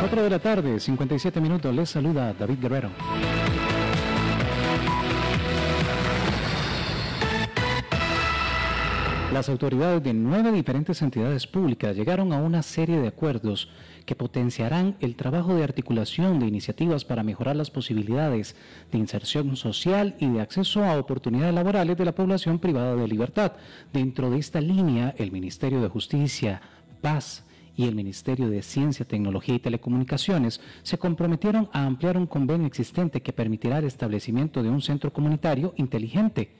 4 de la tarde, 57 minutos. Les saluda David Guerrero. Las autoridades de nueve diferentes entidades públicas llegaron a una serie de acuerdos que potenciarán el trabajo de articulación de iniciativas para mejorar las posibilidades de inserción social y de acceso a oportunidades laborales de la población privada de libertad. Dentro de esta línea, el Ministerio de Justicia, Paz, y el Ministerio de Ciencia, Tecnología y Telecomunicaciones se comprometieron a ampliar un convenio existente que permitirá el establecimiento de un centro comunitario inteligente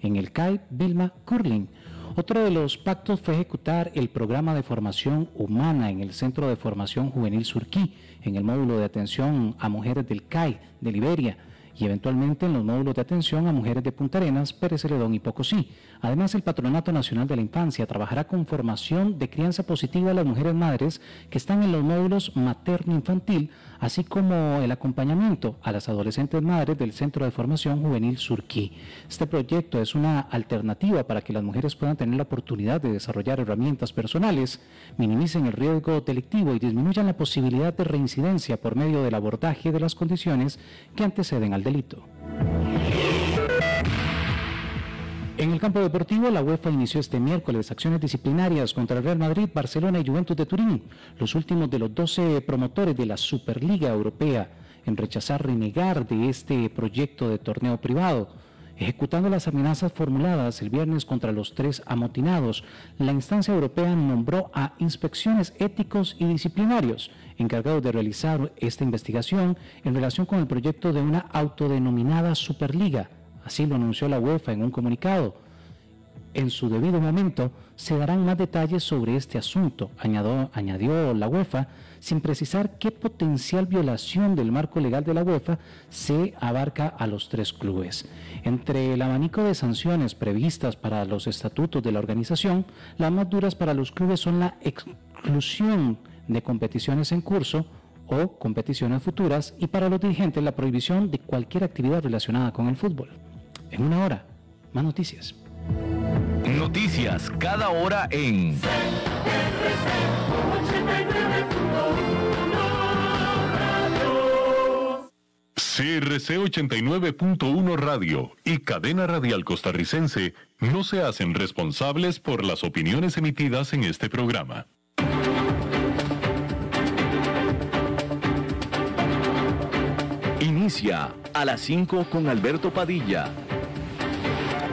en el CAI Vilma Curling. Otro de los pactos fue ejecutar el programa de formación humana en el Centro de Formación Juvenil Surquí, en el módulo de atención a mujeres del CAI de Liberia y eventualmente en los módulos de atención a mujeres de Punta Arenas, Pérez Celedón y Pocosí. Además, el Patronato Nacional de la Infancia trabajará con formación de crianza positiva a las mujeres madres que están en los módulos materno-infantil, así como el acompañamiento a las adolescentes madres del Centro de Formación Juvenil Surquí. Este proyecto es una alternativa para que las mujeres puedan tener la oportunidad de desarrollar herramientas personales, minimicen el riesgo delictivo y disminuyan la posibilidad de reincidencia por medio del abordaje de las condiciones que anteceden al delito. En el campo deportivo, la UEFA inició este miércoles acciones disciplinarias contra el Real Madrid, Barcelona y Juventus de Turín, los últimos de los 12 promotores de la Superliga Europea, en rechazar renegar de este proyecto de torneo privado. Ejecutando las amenazas formuladas el viernes contra los tres amotinados, la instancia europea nombró a inspecciones éticos y disciplinarios encargados de realizar esta investigación en relación con el proyecto de una autodenominada Superliga Así lo anunció la UEFA en un comunicado. En su debido momento se darán más detalles sobre este asunto, añadió, la UEFA, sin precisar qué potencial violación del marco legal de la UEFA se abarca a los tres clubes. Entre el abanico de sanciones previstas para los estatutos de la organización, las más duras para los clubes son la exclusión de competiciones en curso o competiciones futuras y para los dirigentes la prohibición de cualquier actividad relacionada con el fútbol. En una hora, más noticias. Noticias cada hora en CRC 89.1 Radio y Cadena Radial Costarricense no se hacen responsables por las opiniones emitidas en este programa. Inicia a las 5 con Alberto Padilla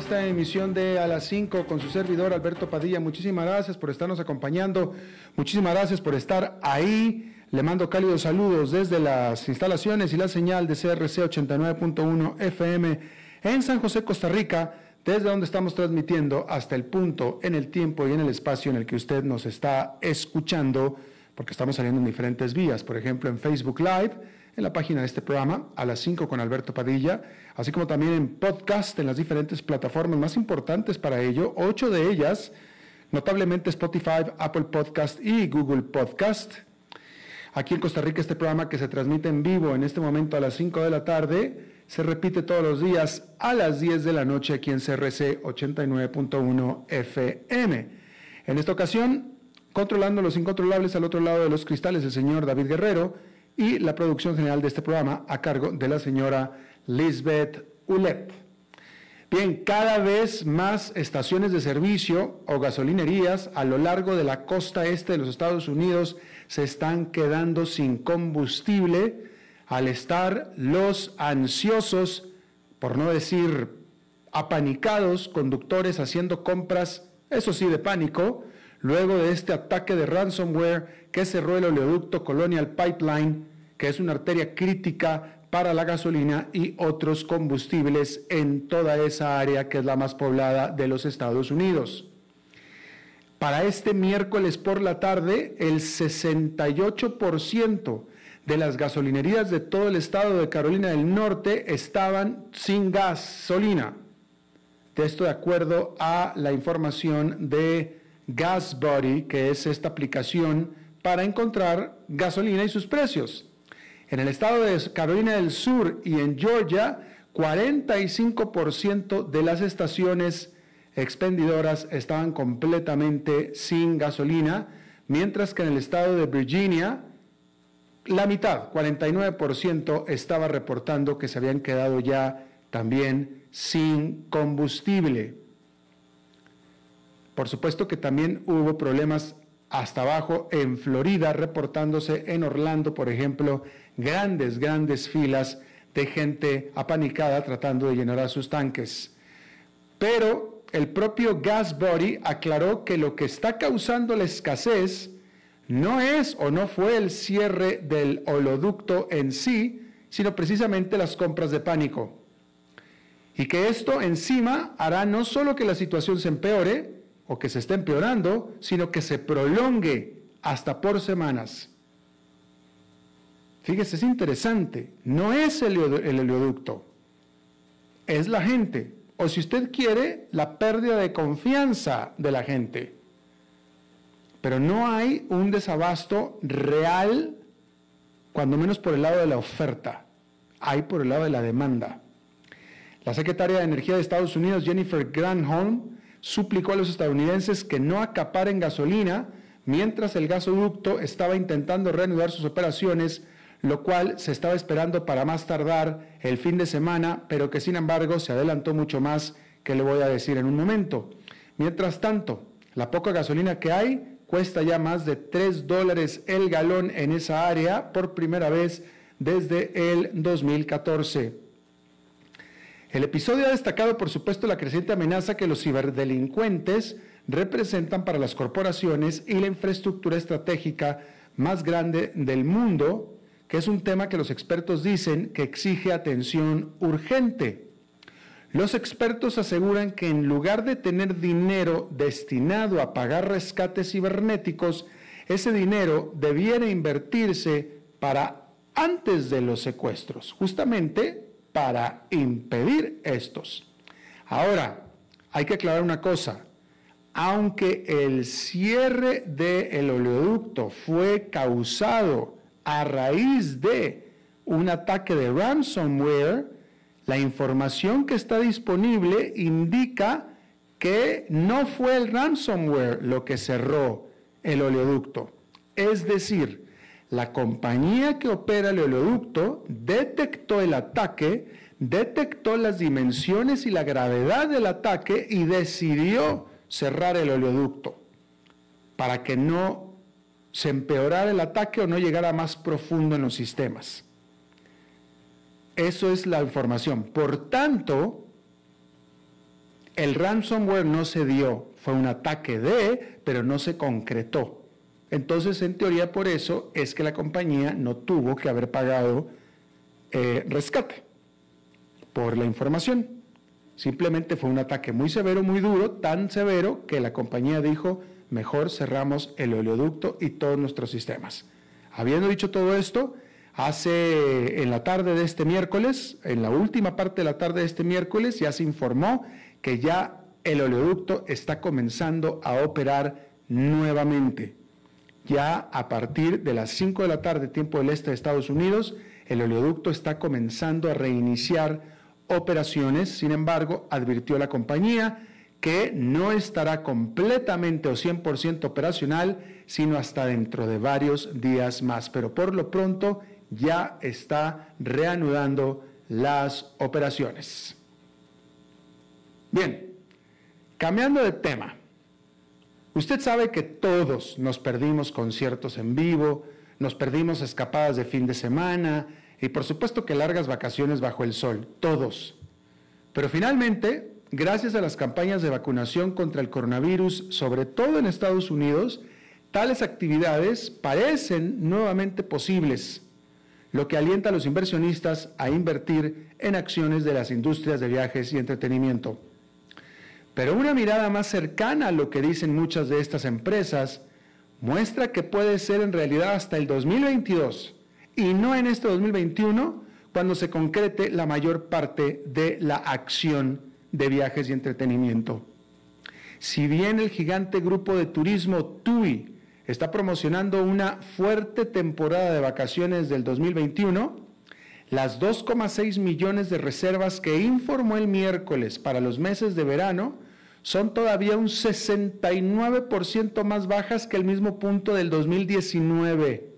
Esta emisión de A las 5 con su servidor Alberto Padilla. Muchísimas gracias por estarnos acompañando. Muchísimas gracias por estar ahí. Le mando cálidos saludos desde las instalaciones y la señal de CRC 89.1 FM en San José, Costa Rica, desde donde estamos transmitiendo hasta el punto, en el tiempo y en el espacio en el que usted nos está escuchando, porque estamos saliendo en diferentes vías, por ejemplo en Facebook Live en la página de este programa, a las 5 con Alberto Padilla, así como también en podcast en las diferentes plataformas más importantes para ello, ocho de ellas, notablemente Spotify, Apple Podcast y Google Podcast. Aquí en Costa Rica este programa que se transmite en vivo en este momento a las 5 de la tarde, se repite todos los días a las 10 de la noche aquí en CRC 89.1 FM. En esta ocasión, controlando los incontrolables al otro lado de los cristales, el señor David Guerrero, y la producción general de este programa a cargo de la señora Lisbeth Ulep. Bien, cada vez más estaciones de servicio o gasolinerías a lo largo de la costa este de los Estados Unidos se están quedando sin combustible al estar los ansiosos, por no decir apanicados, conductores haciendo compras, eso sí, de pánico, luego de este ataque de ransomware que cerró el oleoducto Colonial Pipeline que es una arteria crítica para la gasolina y otros combustibles en toda esa área que es la más poblada de los Estados Unidos. Para este miércoles por la tarde, el 68% de las gasolinerías de todo el estado de Carolina del Norte estaban sin gasolina. Esto de acuerdo a la información de GasBuddy, que es esta aplicación para encontrar gasolina y sus precios. En el estado de Carolina del Sur y en Georgia, 45% de las estaciones expendidoras estaban completamente sin gasolina, mientras que en el estado de Virginia, la mitad, 49%, estaba reportando que se habían quedado ya también sin combustible. Por supuesto que también hubo problemas hasta abajo en Florida, reportándose en Orlando, por ejemplo, grandes, grandes filas de gente apanicada tratando de llenar sus tanques. Pero el propio Gas Body aclaró que lo que está causando la escasez no es o no fue el cierre del holoducto en sí, sino precisamente las compras de pánico. Y que esto encima hará no solo que la situación se empeore o que se esté empeorando, sino que se prolongue hasta por semanas. Fíjese, es interesante. No es el, el oleoducto, es la gente. O si usted quiere, la pérdida de confianza de la gente. Pero no hay un desabasto real, cuando menos por el lado de la oferta. Hay por el lado de la demanda. La secretaria de Energía de Estados Unidos, Jennifer Granholm, suplicó a los estadounidenses que no acaparen gasolina mientras el gasoducto estaba intentando reanudar sus operaciones lo cual se estaba esperando para más tardar el fin de semana, pero que sin embargo se adelantó mucho más que le voy a decir en un momento. Mientras tanto, la poca gasolina que hay cuesta ya más de 3 dólares el galón en esa área por primera vez desde el 2014. El episodio ha destacado, por supuesto, la creciente amenaza que los ciberdelincuentes representan para las corporaciones y la infraestructura estratégica más grande del mundo, que es un tema que los expertos dicen que exige atención urgente. Los expertos aseguran que en lugar de tener dinero destinado a pagar rescates cibernéticos, ese dinero debiera invertirse para antes de los secuestros, justamente para impedir estos. Ahora, hay que aclarar una cosa. Aunque el cierre del oleoducto fue causado a raíz de un ataque de ransomware, la información que está disponible indica que no fue el ransomware lo que cerró el oleoducto. Es decir, la compañía que opera el oleoducto detectó el ataque, detectó las dimensiones y la gravedad del ataque y decidió cerrar el oleoducto para que no se empeorara el ataque o no llegara más profundo en los sistemas. Eso es la información. Por tanto, el ransomware no se dio, fue un ataque de, pero no se concretó. Entonces, en teoría, por eso es que la compañía no tuvo que haber pagado eh, rescate por la información. Simplemente fue un ataque muy severo, muy duro, tan severo que la compañía dijo, mejor cerramos el oleoducto y todos nuestros sistemas. Habiendo dicho todo esto, hace en la tarde de este miércoles, en la última parte de la tarde de este miércoles, ya se informó que ya el oleoducto está comenzando a operar nuevamente. Ya a partir de las 5 de la tarde, tiempo del este de Estados Unidos, el oleoducto está comenzando a reiniciar operaciones. Sin embargo, advirtió la compañía que no estará completamente o 100% operacional, sino hasta dentro de varios días más. Pero por lo pronto ya está reanudando las operaciones. Bien, cambiando de tema. Usted sabe que todos nos perdimos conciertos en vivo, nos perdimos escapadas de fin de semana y por supuesto que largas vacaciones bajo el sol, todos. Pero finalmente gracias a las campañas de vacunación contra el coronavirus, sobre todo en Estados Unidos, tales actividades parecen nuevamente posibles, lo que alienta a los inversionistas a invertir en acciones de las industrias de viajes y entretenimiento. Pero una mirada más cercana a lo que dicen muchas de estas empresas muestra que puede ser en realidad hasta el 2022 y no en este 2021 cuando se concrete la mayor parte de la acción de viajes y entretenimiento. Si bien el gigante grupo de turismo TUI está promocionando una fuerte temporada de vacaciones del 2021, las 2,6 millones de reservas que informó el miércoles para los meses de verano son todavía un 69% más bajas que el mismo punto del 2019.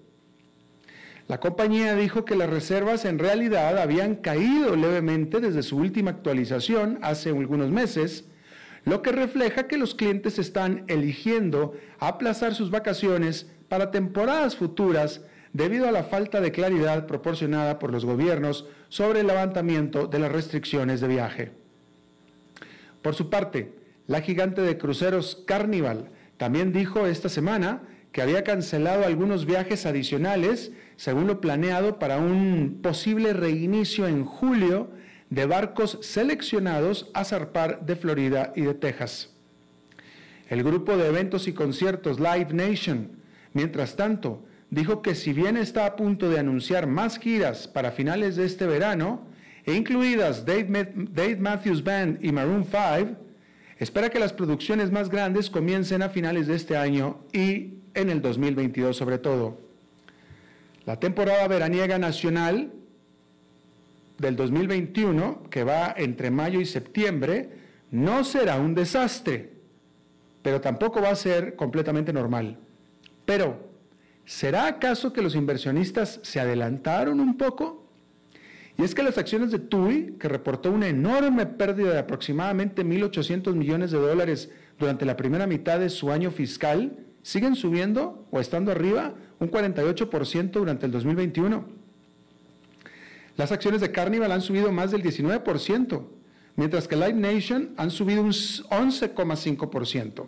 La compañía dijo que las reservas en realidad habían caído levemente desde su última actualización hace algunos meses, lo que refleja que los clientes están eligiendo aplazar sus vacaciones para temporadas futuras debido a la falta de claridad proporcionada por los gobiernos sobre el levantamiento de las restricciones de viaje. Por su parte, la gigante de cruceros Carnival también dijo esta semana que había cancelado algunos viajes adicionales según lo planeado para un posible reinicio en julio de barcos seleccionados a zarpar de Florida y de Texas. El grupo de eventos y conciertos Live Nation, mientras tanto, dijo que si bien está a punto de anunciar más giras para finales de este verano, e incluidas Dave, Matthews Band y Maroon 5, espera que las producciones más grandes comiencen a finales de este año y en el 2022 sobre todo. La temporada veraniega nacional del 2021, que va entre mayo y septiembre, no será un desastre, pero tampoco va a ser completamente normal. Pero, ¿será acaso que los inversionistas se adelantaron un poco? Y es que las acciones de TUI, que reportó una enorme pérdida de aproximadamente 1.800 millones de dólares durante la primera mitad de su año fiscal, siguen subiendo o estando arriba un 48% durante el 2021. Las acciones de Carnival han subido más del 19%, mientras que Live Nation han subido un 11,5%.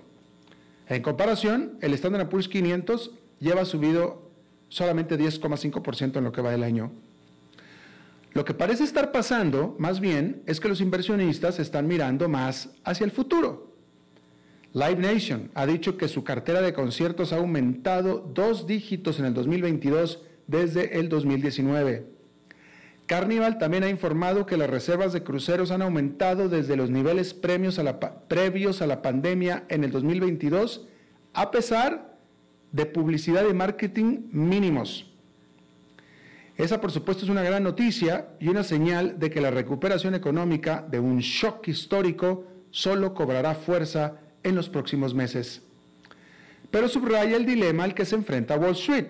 En comparación, el Standard Poor's 500 lleva subido solamente 10,5% en lo que va del año. Lo que parece estar pasando, más bien, es que los inversionistas están mirando más hacia el futuro. Live Nation ha dicho que su cartera de conciertos ha aumentado dos dígitos en el 2022 desde el 2019. Carnival también ha informado que las reservas de cruceros han aumentado desde los niveles previos a la, previos a la pandemia en el 2022, a pesar de publicidad y marketing mínimos. Esa, por supuesto, es una gran noticia y una señal de que la recuperación económica de un shock histórico solo cobrará fuerza en los próximos meses. Pero subraya el dilema al que se enfrenta Wall Street.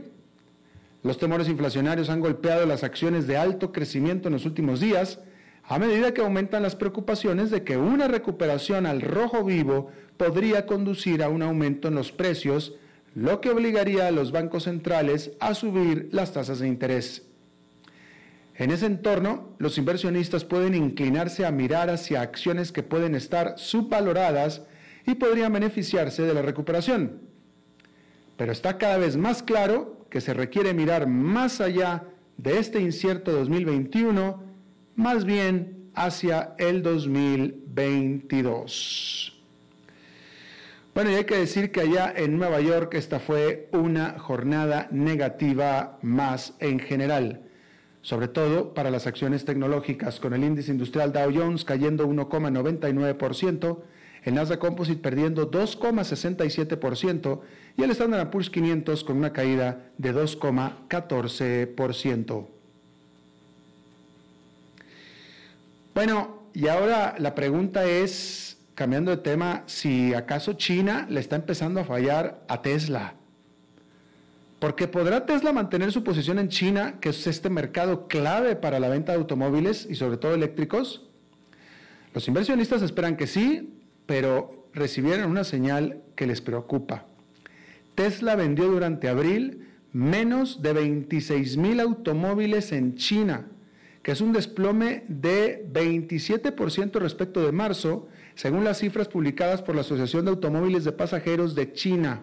Los temores inflacionarios han golpeado las acciones de alto crecimiento en los últimos días, a medida que aumentan las preocupaciones de que una recuperación al rojo vivo podría conducir a un aumento en los precios, lo que obligaría a los bancos centrales a subir las tasas de interés. En ese entorno, los inversionistas pueden inclinarse a mirar hacia acciones que pueden estar subvaloradas y podrían beneficiarse de la recuperación. Pero está cada vez más claro que se requiere mirar más allá de este incierto 2021, más bien hacia el 2022. Bueno, y hay que decir que allá en Nueva York esta fue una jornada negativa más en general sobre todo para las acciones tecnológicas, con el índice industrial Dow Jones cayendo 1,99%, el Nasdaq Composite perdiendo 2,67% y el Standard Poor's 500 con una caída de 2,14%. Bueno, y ahora la pregunta es, cambiando de tema, si acaso China le está empezando a fallar a Tesla. Porque podrá Tesla mantener su posición en China, que es este mercado clave para la venta de automóviles y sobre todo eléctricos. Los inversionistas esperan que sí, pero recibieron una señal que les preocupa. Tesla vendió durante abril menos de 26 mil automóviles en China, que es un desplome de 27% respecto de marzo, según las cifras publicadas por la Asociación de Automóviles de Pasajeros de China.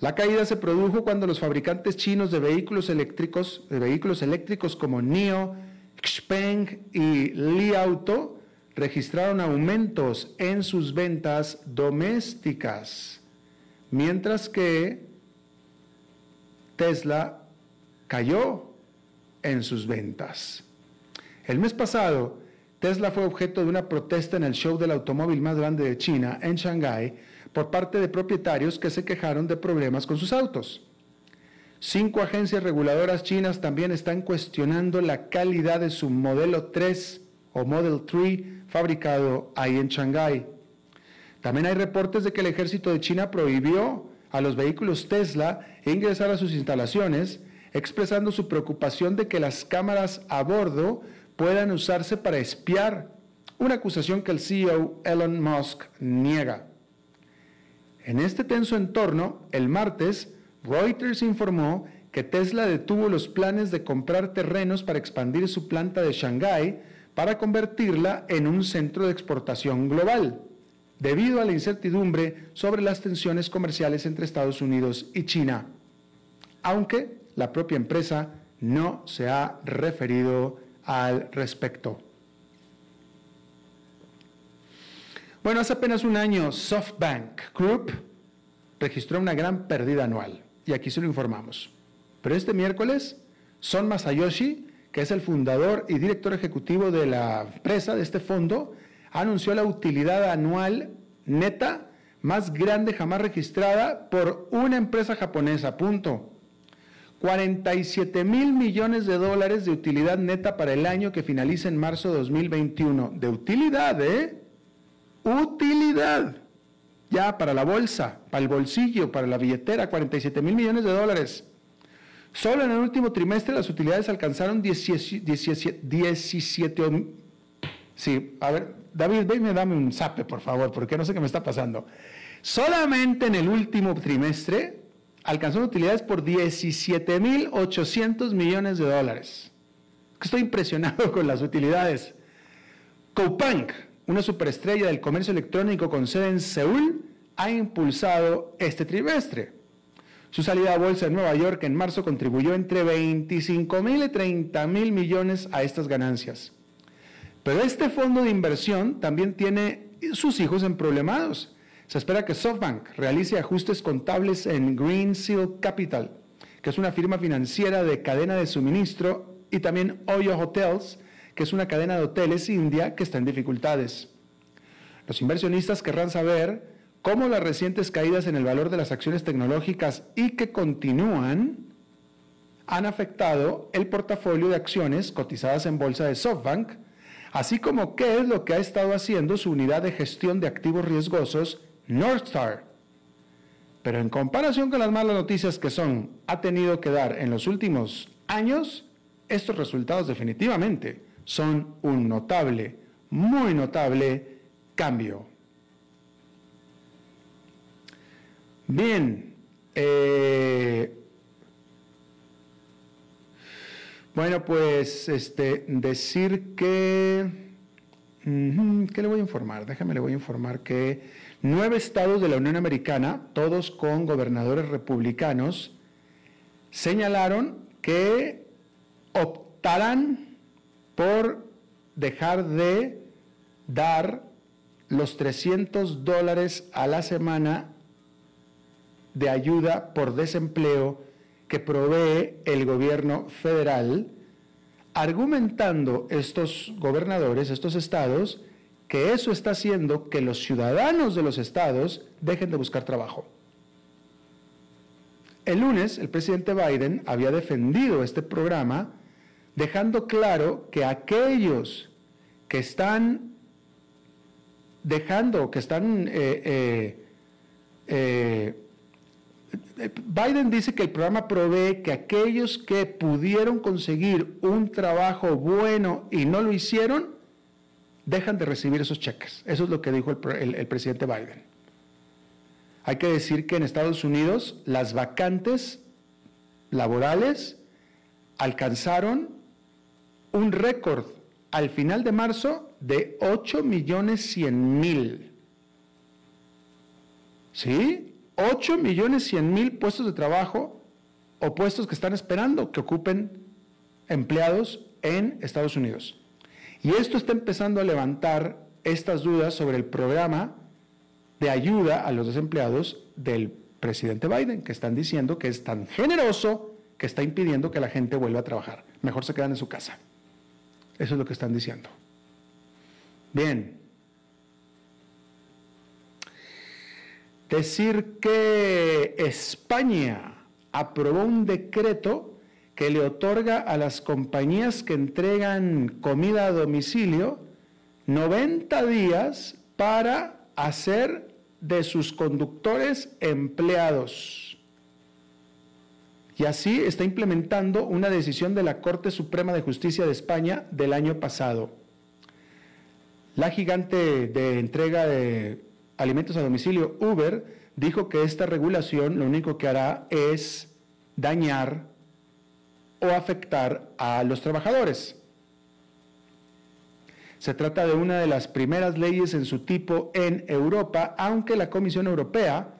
La caída se produjo cuando los fabricantes chinos de vehículos eléctricos, de vehículos eléctricos como NIO, Xpeng y Li Auto registraron aumentos en sus ventas domésticas, mientras que Tesla cayó en sus ventas. El mes pasado, Tesla fue objeto de una protesta en el show del automóvil más grande de China, en Shanghái, por parte de propietarios que se quejaron de problemas con sus autos. Cinco agencias reguladoras chinas también están cuestionando la calidad de su modelo 3 o Model 3 fabricado ahí en Shanghái. También hay reportes de que el ejército de China prohibió a los vehículos Tesla ingresar a sus instalaciones, expresando su preocupación de que las cámaras a bordo puedan usarse para espiar, una acusación que el CEO Elon Musk niega. En este tenso entorno, el martes, Reuters informó que Tesla detuvo los planes de comprar terrenos para expandir su planta de Shanghái para convertirla en un centro de exportación global, debido a la incertidumbre sobre las tensiones comerciales entre Estados Unidos y China, aunque la propia empresa no se ha referido al respecto. Bueno, hace apenas un año SoftBank Group registró una gran pérdida anual y aquí se lo informamos. Pero este miércoles, Son Masayoshi, que es el fundador y director ejecutivo de la empresa, de este fondo, anunció la utilidad anual neta más grande jamás registrada por una empresa japonesa, punto. 47 mil millones de dólares de utilidad neta para el año que finaliza en marzo de 2021. De utilidad, ¿eh? Utilidad. Ya para la bolsa, para el bolsillo, para la billetera, 47 mil millones de dólares. Solo en el último trimestre las utilidades alcanzaron 17, Sí, a ver, David, venme, dame un zape, por favor, porque no sé qué me está pasando. Solamente en el último trimestre alcanzó utilidades por 17.800 millones de dólares. Estoy impresionado con las utilidades. Coupang, una superestrella del comercio electrónico con sede en Seúl, ha impulsado este trimestre. Su salida a bolsa en Nueva York en marzo contribuyó entre 25 mil y 30 mil millones a estas ganancias. Pero este fondo de inversión también tiene sus hijos en problemados. Se espera que SoftBank realice ajustes contables en Green Seal Capital, que es una firma financiera de cadena de suministro, y también Oyo Hotels, que es una cadena de hoteles india que está en dificultades. Los inversionistas querrán saber cómo las recientes caídas en el valor de las acciones tecnológicas y que continúan han afectado el portafolio de acciones cotizadas en bolsa de SoftBank, así como qué es lo que ha estado haciendo su unidad de gestión de activos riesgosos Northstar. Pero en comparación con las malas noticias que son ha tenido que dar en los últimos años, estos resultados definitivamente son un notable, muy notable cambio. Bien, eh, bueno, pues este, decir que, ¿qué le voy a informar? Déjame, le voy a informar que Nueve estados de la Unión Americana, todos con gobernadores republicanos, señalaron que optarán por dejar de dar los 300 dólares a la semana de ayuda por desempleo que provee el gobierno federal, argumentando estos gobernadores, estos estados, que eso está haciendo que los ciudadanos de los estados dejen de buscar trabajo. El lunes, el presidente Biden había defendido este programa, dejando claro que aquellos que están dejando, que están... Eh, eh, eh, Biden dice que el programa provee que aquellos que pudieron conseguir un trabajo bueno y no lo hicieron, dejan de recibir esos cheques. Eso es lo que dijo el, presidente Biden. Hay que decir que en Estados Unidos las vacantes laborales alcanzaron un récord al final de marzo de 8 millones 100 mil. ¿Sí? 8 millones 100 mil puestos de trabajo o puestos que están esperando que ocupen empleados en Estados Unidos. Y esto está empezando a levantar estas dudas sobre el programa de ayuda a los desempleados del presidente Biden, que están diciendo que es tan generoso que está impidiendo que la gente vuelva a trabajar. Mejor se quedan en su casa. Eso es lo que están diciendo. Bien. Decir que España aprobó un decreto que le otorga a las compañías que entregan comida a domicilio 90 días para hacer de sus conductores empleados. Y así está implementando una decisión de la Corte Suprema de Justicia de España del año pasado. La gigante de entrega de alimentos a domicilio, Uber, dijo que esta regulación lo único que hará es dañar o afectar a los trabajadores. Se trata de una de las primeras leyes en su tipo en Europa, aunque la Comisión Europea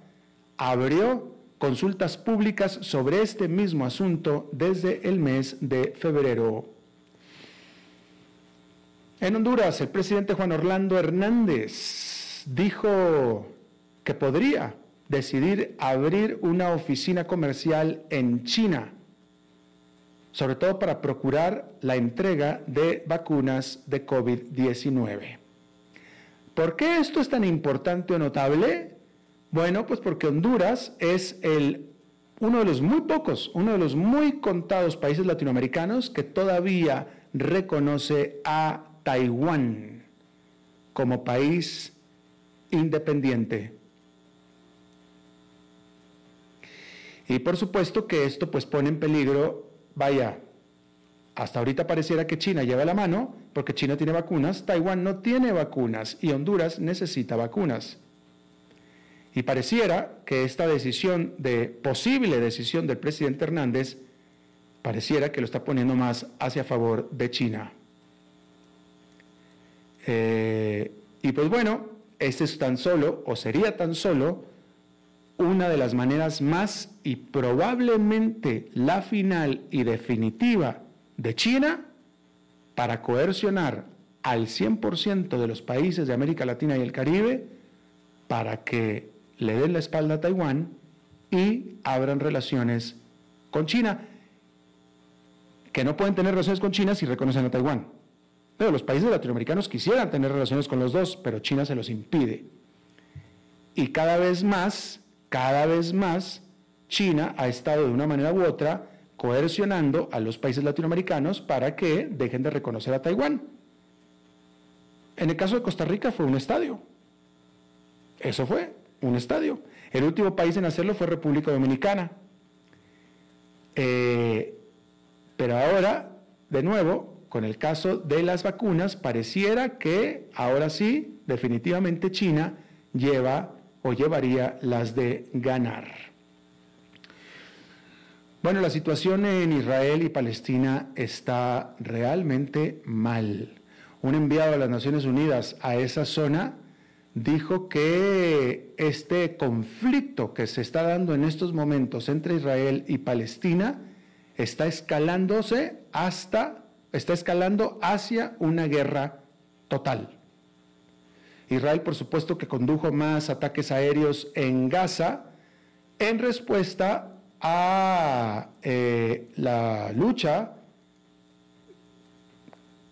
abrió consultas públicas sobre este mismo asunto desde el mes de febrero. En Honduras, el presidente Juan Orlando Hernández dijo que podría decidir abrir una oficina comercial en China sobre todo para procurar la entrega de vacunas de COVID-19. ¿Por qué esto es tan importante o notable? Bueno, pues porque Honduras es el, uno de los muy pocos, uno de los muy contados países latinoamericanos que todavía reconoce a Taiwán como país independiente. Y por supuesto que esto pues pone en peligro vaya, hasta ahorita pareciera que China lleva la mano, porque China tiene vacunas, Taiwán no tiene vacunas y Honduras necesita vacunas. Y pareciera que esta decisión de, posible decisión del presidente Hernández, pareciera que lo está poniendo más hacia favor de China. Eh, y pues bueno, este es tan solo, o sería tan solo, una de las maneras más y probablemente la final y definitiva de China para coercionar al 100% de los países de América Latina y el Caribe para que le den la espalda a Taiwán y abran relaciones con China, que no pueden tener relaciones con China si reconocen a Taiwán. Pero los países latinoamericanos quisieran tener relaciones con los dos, pero China se los impide. Y cada vez más cada vez más China ha estado de una manera u otra coercionando a los países latinoamericanos para que dejen de reconocer a Taiwán. En el caso de Costa Rica fue un estadio. Eso fue, un estadio. El último país en hacerlo fue República Dominicana. Eh, pero ahora, de nuevo, con el caso de las vacunas, pareciera que ahora sí, definitivamente China lleva o llevaría las de ganar. Bueno, la situación en Israel y Palestina está realmente mal. Un enviado de las Naciones Unidas a esa zona dijo que este conflicto que se está dando en estos momentos entre Israel y Palestina está escalándose hasta, está escalando hacia una guerra total. Israel, por supuesto, que condujo más ataques aéreos en Gaza en respuesta a eh, la lucha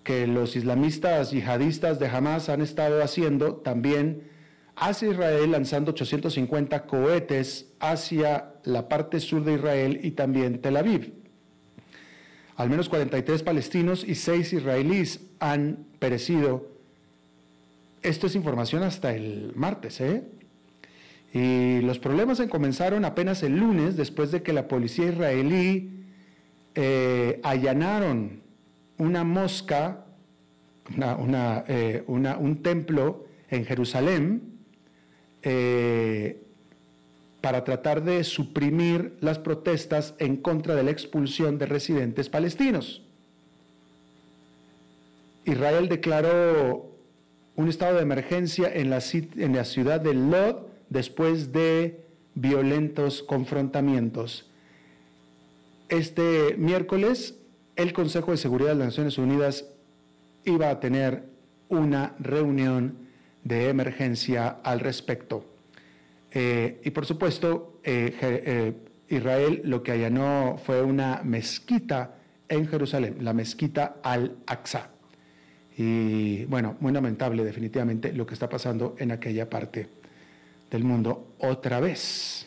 que los islamistas yihadistas de Hamas han estado haciendo también hacia Israel, lanzando 850 cohetes hacia la parte sur de Israel y también Tel Aviv. Al menos 43 palestinos y 6 israelíes han perecido esto es información hasta el martes, ¿eh? Y los problemas comenzaron apenas el lunes después de que la policía israelí eh, allanaron una mosca, eh, un templo en Jerusalén eh, para tratar de suprimir las protestas en contra de la expulsión de residentes palestinos. Israel declaró un estado de emergencia en la, en la ciudad de Lod después de violentos confrontamientos. Este miércoles, el Consejo de Seguridad de las Naciones Unidas iba a tener una reunión de emergencia al respecto. Eh, y por supuesto, eh, eh, Israel lo que allanó fue una mezquita en Jerusalén, la mezquita al-Aqsa. Y bueno, muy lamentable definitivamente lo que está pasando en aquella parte del mundo otra vez.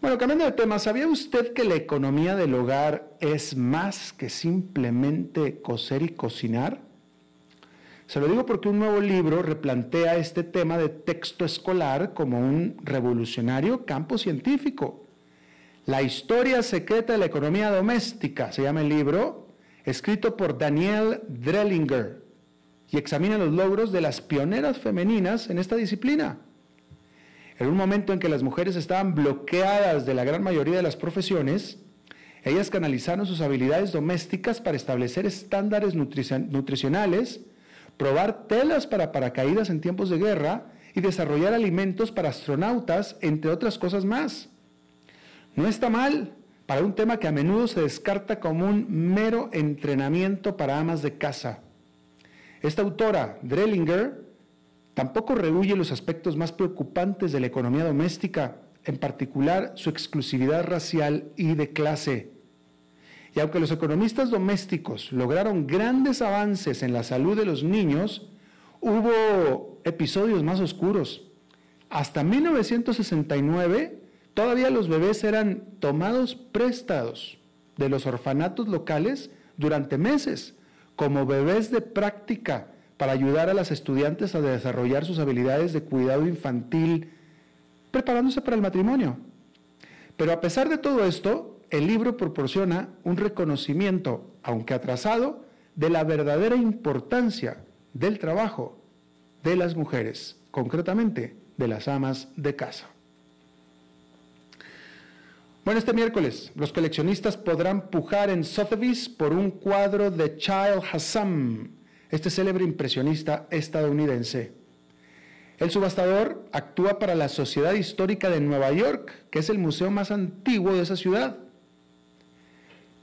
Bueno, cambiando de tema, ¿sabía usted que la economía del hogar es más que simplemente coser y cocinar? Se lo digo porque un nuevo libro replantea este tema de texto escolar como un revolucionario campo científico. La historia secreta de la economía doméstica se llama el libro, escrito por Daniel Drellinger, y examina los logros de las pioneras femeninas en esta disciplina. En un momento en que las mujeres estaban bloqueadas de la gran mayoría de las profesiones, ellas canalizaron sus habilidades domésticas para establecer estándares nutricionales, probar telas para paracaídas en tiempos de guerra y desarrollar alimentos para astronautas, entre otras cosas más. No está mal para un tema que a menudo se descarta como un mero entrenamiento para amas de casa. Esta autora, Drellinger, Tampoco rehuye los aspectos más preocupantes de la economía doméstica, en particular su exclusividad racial y de clase. Y aunque los economistas domésticos lograron grandes avances en la salud de los niños, hubo episodios más oscuros. Hasta 1969 todavía los bebés eran tomados prestados de los orfanatos locales durante meses como bebés de práctica para ayudar a las estudiantes a desarrollar sus habilidades de cuidado infantil, preparándose para el matrimonio. Pero a pesar de todo esto, el libro proporciona un reconocimiento, aunque atrasado, de la verdadera importancia del trabajo de las mujeres, concretamente de las amas de casa. Bueno, este miércoles los coleccionistas podrán pujar en Sotheby's por un cuadro de Child Hassam, este célebre impresionista estadounidense. El subastador actúa para la Sociedad Histórica de Nueva York, que es el museo más antiguo de esa ciudad.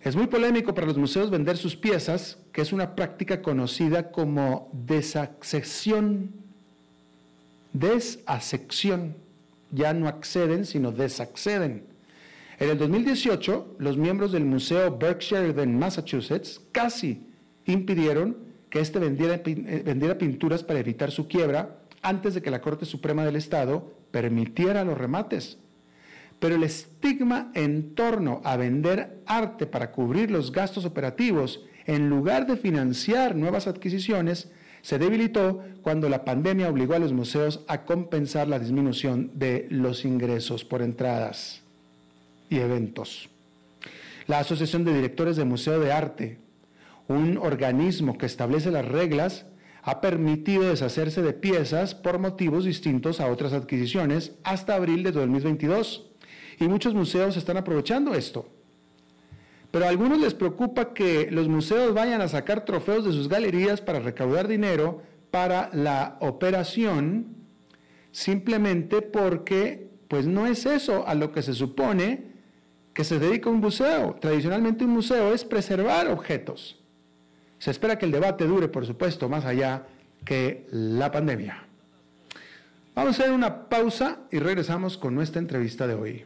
Es muy polémico para los museos vender sus piezas, que es una práctica conocida como desaccesión. Desasección. Ya no acceden, sino desacceden. En el 2018, los miembros del Museo Berkshire de Massachusetts casi impidieron que éste eh, vendiera, pinturas para evitar su quiebra antes de que la Corte Suprema del Estado permitiera los remates. Pero el estigma en torno a vender arte para cubrir los gastos operativos en lugar de financiar nuevas adquisiciones se debilitó cuando la pandemia obligó a los museos a compensar la disminución de los ingresos por entradas y eventos. La Asociación de Directores de Museo de Arte un organismo que establece las reglas ha permitido deshacerse de piezas por motivos distintos a otras adquisiciones hasta abril de 2022. Y muchos museos están aprovechando esto. Pero a algunos les preocupa que los museos vayan a sacar trofeos de sus galerías para recaudar dinero para la operación, simplemente porque pues no es eso a lo que se supone que se dedica un museo. Tradicionalmente un museo es preservar objetos. Se espera que el debate dure, por supuesto, más allá que la pandemia. Vamos a hacer una pausa y regresamos con nuestra entrevista de hoy.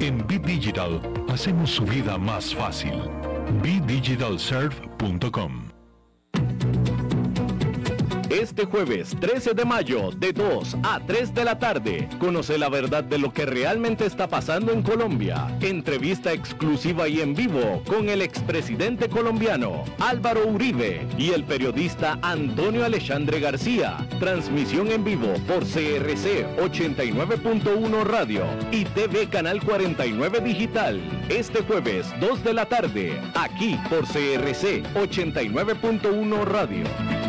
En Bit Digital hacemos su vida más fácil. bdigitalserve.com este jueves 13 de mayo, de 2 a 3 de la tarde, conoce la verdad de lo que realmente está pasando en Colombia. Entrevista exclusiva y en vivo con el expresidente colombiano Álvaro Uribe y el periodista Antonio Alexandre García. Transmisión en vivo por CRC 89.1 Radio y TV Canal 49 Digital. Este jueves 2 de la tarde, aquí por CRC 89.1 Radio.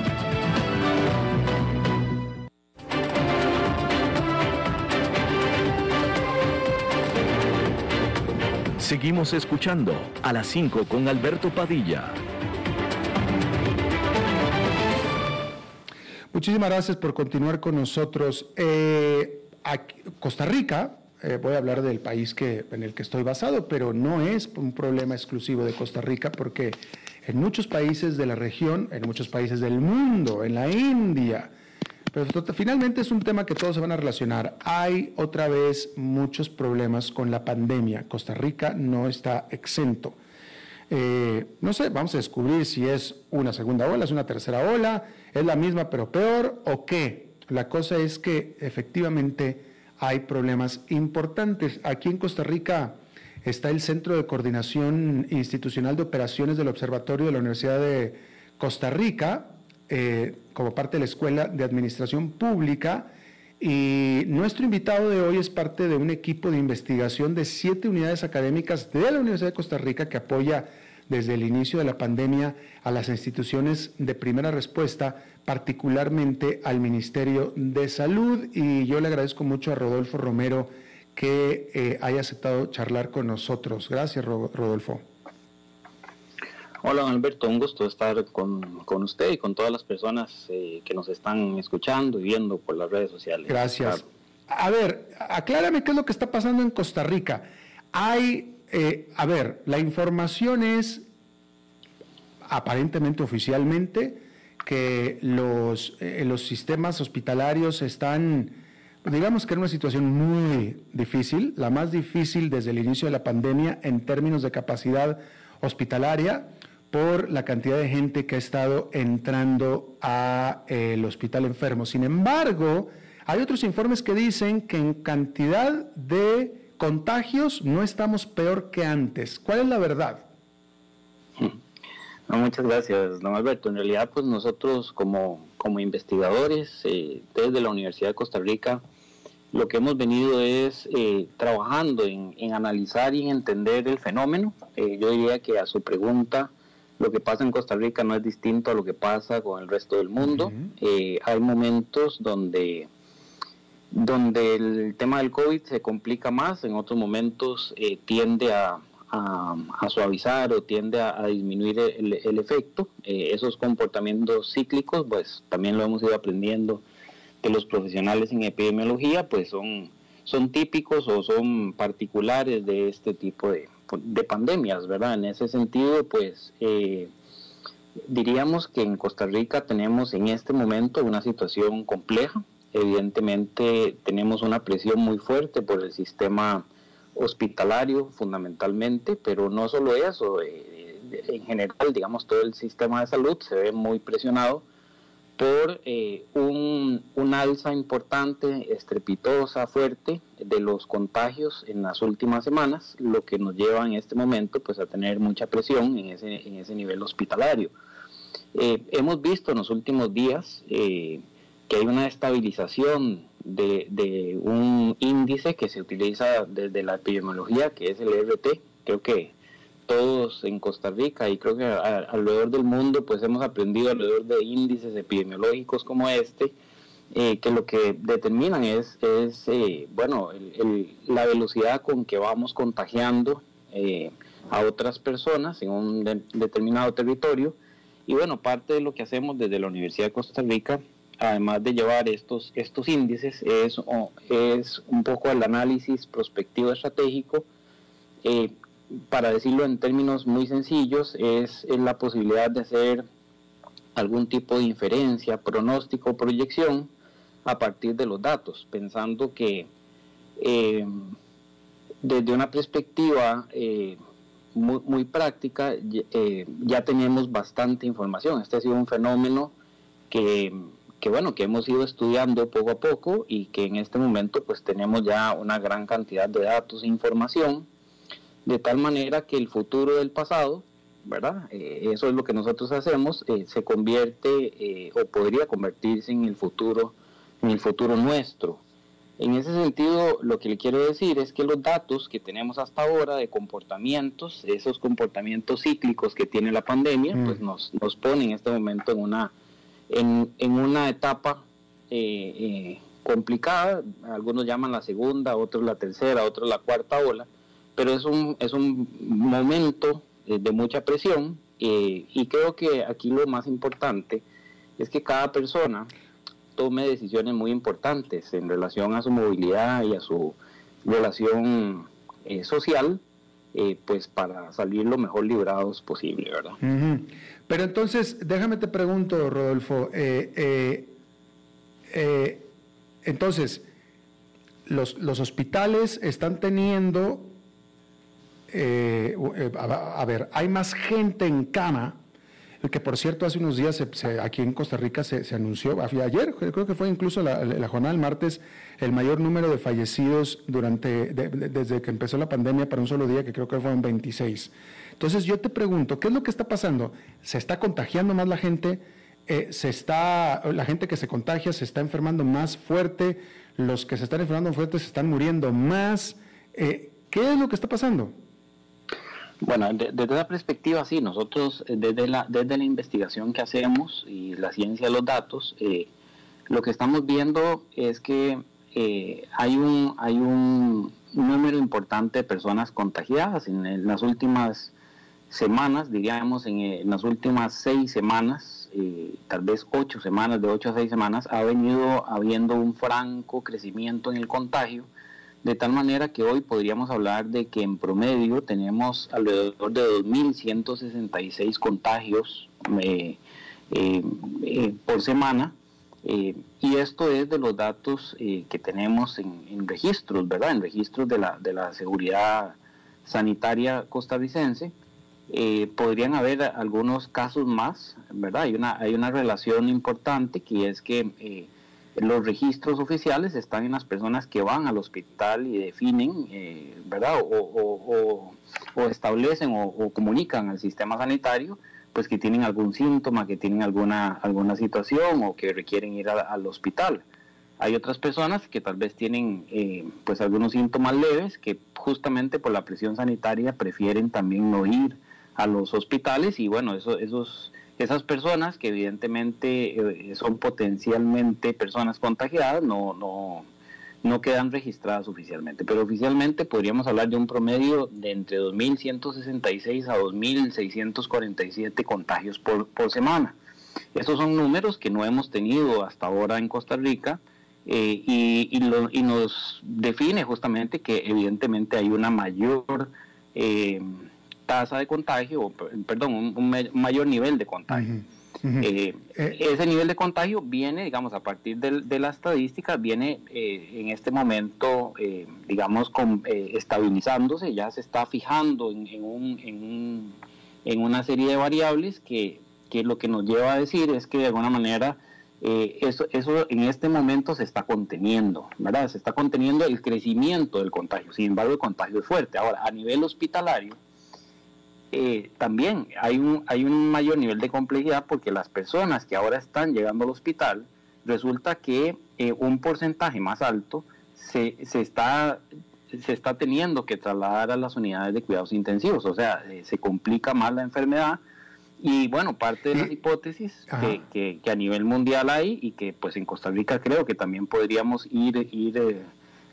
Seguimos escuchando a las 5 con Alberto Padilla. Muchísimas gracias por continuar con nosotros. Eh, Costa Rica, eh, voy a hablar del país que, en el que estoy basado, pero no es un problema exclusivo de Costa Rica porque en muchos países de la región, en muchos países del mundo, en la India, pero finalmente es un tema que todos se van a relacionar. Hay otra vez muchos problemas con la pandemia. Costa Rica no está exento. Eh, no sé, vamos a descubrir si es una segunda ola, es una tercera ola, es la misma pero peor o qué. La cosa es que efectivamente hay problemas importantes. Aquí en Costa Rica está el Centro de Coordinación Institucional de Operaciones del Observatorio de la Universidad de Costa Rica, eh, como parte de la Escuela de Administración Pública. Y nuestro invitado de hoy es parte de un equipo de investigación de siete unidades académicas de la Universidad de Costa Rica que apoya desde el inicio de la pandemia a las instituciones de primera respuesta, particularmente al Ministerio de Salud. Y yo le agradezco mucho a Rodolfo Romero que eh, haya aceptado charlar con nosotros. Gracias, Rodolfo. Hola, don Alberto, un gusto estar con, usted y con todas las personas eh, que nos están escuchando y viendo por las redes sociales. Gracias. A ver, aclárame qué es lo que está pasando en Costa Rica. Hay, eh, a ver, la información es aparentemente oficialmente que los, eh, los sistemas hospitalarios están, digamos que en una situación muy difícil, la más difícil desde el inicio de la pandemia en términos de capacidad hospitalaria por la cantidad de gente que ha estado entrando al eh, hospital enfermo. Sin embargo, hay otros informes que dicen que en cantidad de contagios no estamos peor que antes. ¿Cuál es la verdad? muchas gracias, don Alberto. En realidad, pues nosotros como, como investigadores eh, desde la Universidad de Costa Rica, lo que hemos venido es eh, trabajando en, analizar y en entender el fenómeno. yo diría que a su pregunta, lo que pasa en Costa Rica no es distinto a lo que pasa con el resto del mundo. Eh, hay momentos donde, donde el tema del COVID se complica más, en otros momentos eh, tiende a, suavizar o tiende a, disminuir el, efecto. Eh, esos comportamientos cíclicos, pues también lo hemos ido aprendiendo que los profesionales en epidemiología, pues son, son típicos o son particulares de este tipo de, de pandemias, ¿verdad? En ese sentido, pues eh, diríamos que en Costa Rica tenemos en este momento una situación compleja. Evidentemente tenemos una presión muy fuerte por el sistema hospitalario fundamentalmente, pero no solo eso, eh, en general, digamos, todo el sistema de salud se ve muy presionado por eh, un, alza importante, estrepitosa, fuerte de los contagios en las últimas semanas, lo que nos lleva en este momento pues, a tener mucha presión en ese, en ese nivel hospitalario. Eh, hemos visto en los últimos días eh, que hay una estabilización de, de, un índice que se utiliza desde la epidemiología, que es el RT, creo que todos en Costa Rica y creo que alrededor del mundo pues hemos aprendido alrededor de índices epidemiológicos como este eh, que lo que determinan es, es eh, bueno la velocidad con que vamos contagiando eh, a otras personas en un determinado territorio Y bueno, parte de lo que hacemos desde la Universidad de Costa Rica, además de llevar estos, estos índices, es, es un poco el análisis prospectivo estratégico. Para decirlo en términos muy sencillos, es, la posibilidad de hacer algún tipo de inferencia, pronóstico o proyección a partir de los datos, pensando que eh, desde una perspectiva eh, muy, práctica eh, ya tenemos bastante información. Este ha sido un fenómeno que, bueno, que hemos ido estudiando poco a poco y que en este momento pues tenemos ya una gran cantidad de datos e información, de tal manera que el futuro del pasado, ¿verdad? eso es lo que nosotros hacemos, se convierte o podría convertirse en el futuro, en el futuro nuestro. En ese sentido, lo que le quiero decir es que los datos que tenemos hasta ahora de comportamientos, esos comportamientos cíclicos que tiene la pandemia, mm. pues nos, nos pone en este momento en una, en, una etapa eh, eh, complicada, algunos llaman la segunda, otros la tercera, otros la cuarta ola, pero es un, es un momento eh, de mucha presión y creo que aquí lo más importante es que cada persona tome decisiones muy importantes en relación a su movilidad y a su relación eh, social, eh, pues para salir lo mejor librados posible, ¿verdad? Pero entonces, déjame te pregunto, Rodolfo, eh, entonces, los, los, hospitales están teniendo, a ver, hay más gente en cama que por cierto hace unos días aquí en Costa Rica se, anunció, ayer creo que fue incluso la, jornada del martes, el mayor número de fallecidos durante, desde que empezó la pandemia para un solo día, que creo que fueron 26. Entonces yo te pregunto, ¿qué es lo que está pasando? ¿Se está contagiando más la gente? Eh, se está, la gente que se contagia se está enfermando más fuerte, los que se están enfermando fuerte se están muriendo más. Eh, ¿Qué es lo que está pasando? Bueno, desde la perspectiva, sí, nosotros eh, desde la, desde la investigación que hacemos y la ciencia de los datos, eh, lo que estamos viendo es que eh, hay, un, hay un número importante de personas contagiadas en, las últimas semanas, diríamos en, las últimas seis semanas, tal vez ocho semanas, de ocho a seis semanas, ha venido habiendo un franco crecimiento en el contagio de tal manera que hoy podríamos hablar de que en promedio tenemos alrededor de 2.166 contagios eh, eh, eh, por semana. y esto es de los datos que tenemos en, registros, ¿verdad? En registros de la, de la seguridad sanitaria costarricense. podrían haber algunos casos más, ¿verdad? Hay una, hay una relación importante que es que los registros oficiales están en las personas que van al hospital y definen, eh, ¿verdad? O, establecen o, comunican al sistema sanitario, pues que tienen algún síntoma, que tienen alguna, alguna situación o que requieren ir al hospital. Hay otras personas que tal vez tienen eh, pues algunos síntomas leves que justamente por la presión sanitaria prefieren también no ir a los hospitales y bueno, eso, esos esas personas que evidentemente eh, son potencialmente personas contagiadas no, no, no quedan registradas oficialmente, pero oficialmente podríamos hablar de un promedio de entre 2.166 a 2.647 contagios por, por semana. Estos son números que no hemos tenido hasta ahora en Costa Rica eh, y, y, nos define justamente que evidentemente hay una mayor... Eh, tasa de contagio, perdón, un, mayor nivel de contagio. Eh, eh, ese nivel de contagio viene, digamos, a partir de, la estadística, viene eh, en este momento, digamos, con, estabilizándose, ya se está fijando en, un, en, en, una serie de variables que, que, lo que nos lleva a decir es que de alguna manera eso, eso en este momento se está conteniendo, ¿verdad? Se está conteniendo el crecimiento del contagio, sin embargo el contagio es fuerte. Ahora, a nivel hospitalario, eh, también hay un, hay un mayor nivel de complejidad porque las personas que ahora están llegando al hospital, resulta que eh, un porcentaje más alto se, se, está, se está teniendo que trasladar a las unidades de cuidados intensivos, o sea, eh, se complica más la enfermedad. Y bueno, parte de las hipótesis que, que, a nivel mundial hay y que pues en Costa Rica creo que también podríamos ir, ir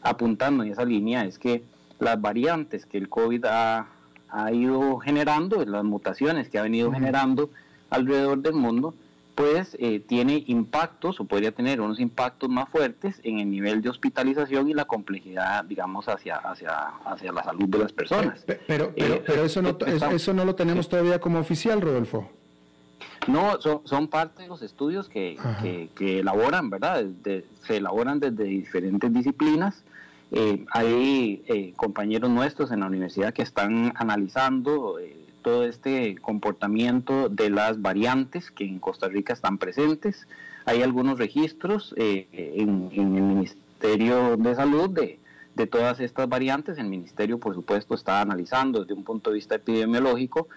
apuntando en esa línea es que las variantes que el COVID ha, ha ido generando, las mutaciones que ha venido generando, alrededor del mundo, pues eh, tiene impactos o podría tener unos impactos más fuertes en el nivel de hospitalización y la complejidad, digamos, hacia, hacia, hacia la salud de las personas. Pero, pero, pero, eso, no, eso no lo tenemos todavía como oficial, Rodolfo. No, son, son parte de los estudios que, que, elaboran, ¿verdad? se elaboran desde diferentes disciplinas. Eh, hay eh, compañeros nuestros en la universidad que están analizando eh, todo este comportamiento de las variantes que en Costa Rica están presentes. Hay algunos registros en, en, el Ministerio de Salud de, todas estas variantes. El Ministerio, por supuesto, está analizando desde un punto de vista epidemiológico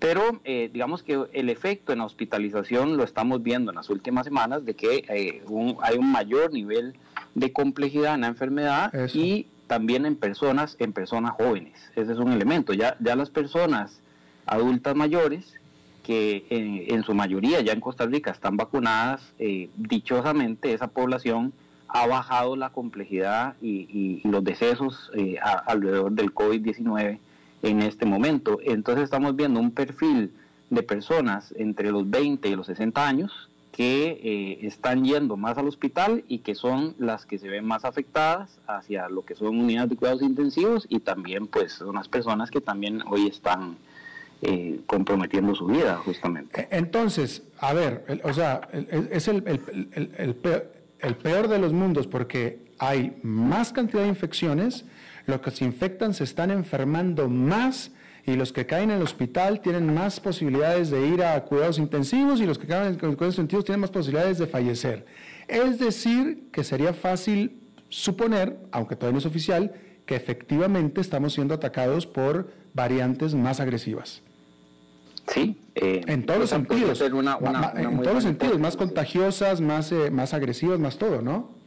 pero eh, digamos que el efecto en la hospitalización lo estamos viendo en las últimas semanas de que eh, hay un mayor nivel de complejidad en la enfermedad y también en personas, en personas jóvenes. Ese es un elemento. Ya, ya las personas adultas mayores, que eh, en su mayoría ya en Costa Rica están vacunadas, dichosamente esa población ha bajado la complejidad y, los decesos alrededor del COVID-19 en este momento. Entonces estamos viendo un perfil de personas entre los 20 y los 60 años que eh, están yendo más al hospital y que son las que se ven más afectadas hacia lo que son unidades de cuidados intensivos y también pues son las personas que también hoy están eh, comprometiendo su vida justamente. E, entonces, a ver, o sea, es el, el, el peor de los mundos porque hay más cantidad de infecciones, los que se infectan se están enfermando más y los que caen en el hospital tienen más posibilidades de ir a cuidados intensivos y los que caen en cuidados intensivos tienen más posibilidades de fallecer. Es decir, que sería fácil suponer, aunque todavía no es oficial, que efectivamente estamos siendo atacados por variantes más agresivas. Sí. Eh, en todos los sentidos. en todos los sentidos, más contagiosas, más, eh, más agresivas, más todo, ¿no?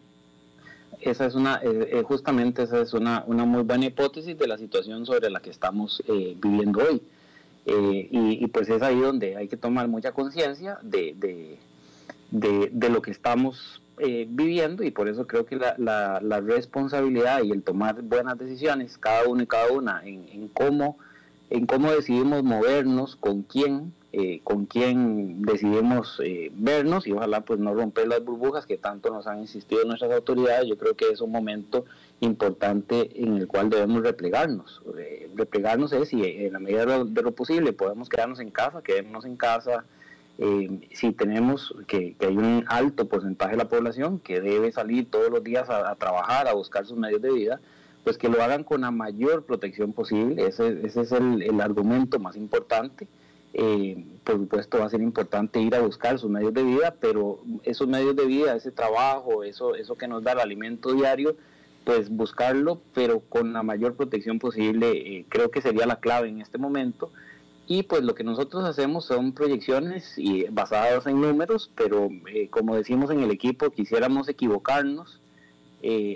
Esa es una, eh, eh, justamente esa es una, una, muy buena hipótesis de la situación sobre la que estamos eh, viviendo hoy. Y, pues es ahí donde hay que tomar mucha conciencia de, de, de, lo que estamos viviendo y por eso creo que la, la, la, responsabilidad y el tomar buenas decisiones, cada uno y cada una, en, en cómo, en cómo decidimos movernos, con quién, eh, con quién decidimos eh, vernos y ojalá pues no romper las burbujas que tanto nos han insistido nuestras autoridades. Yo creo que es un momento importante en el cual debemos replegarnos. Eh, replegarnos es si en la medida de lo, posible podemos quedarnos en casa, quedémonos en casa. si tenemos que, hay un alto porcentaje de la población que debe salir todos los días a, trabajar, a buscar sus medios de vida, pues que lo hagan con la mayor protección posible. Ese, ese es el, el argumento más importante. Eh, por supuesto va a ser importante ir a buscar sus medios de vida, pero esos medios de vida, ese trabajo, eso, eso que nos da el alimento diario, pues buscarlo, pero con la mayor protección posible, eh, creo que sería la clave en este momento. Y pues lo que nosotros hacemos son proyecciones y basadas en números, pero eh, como decimos en el equipo, quisiéramos equivocarnos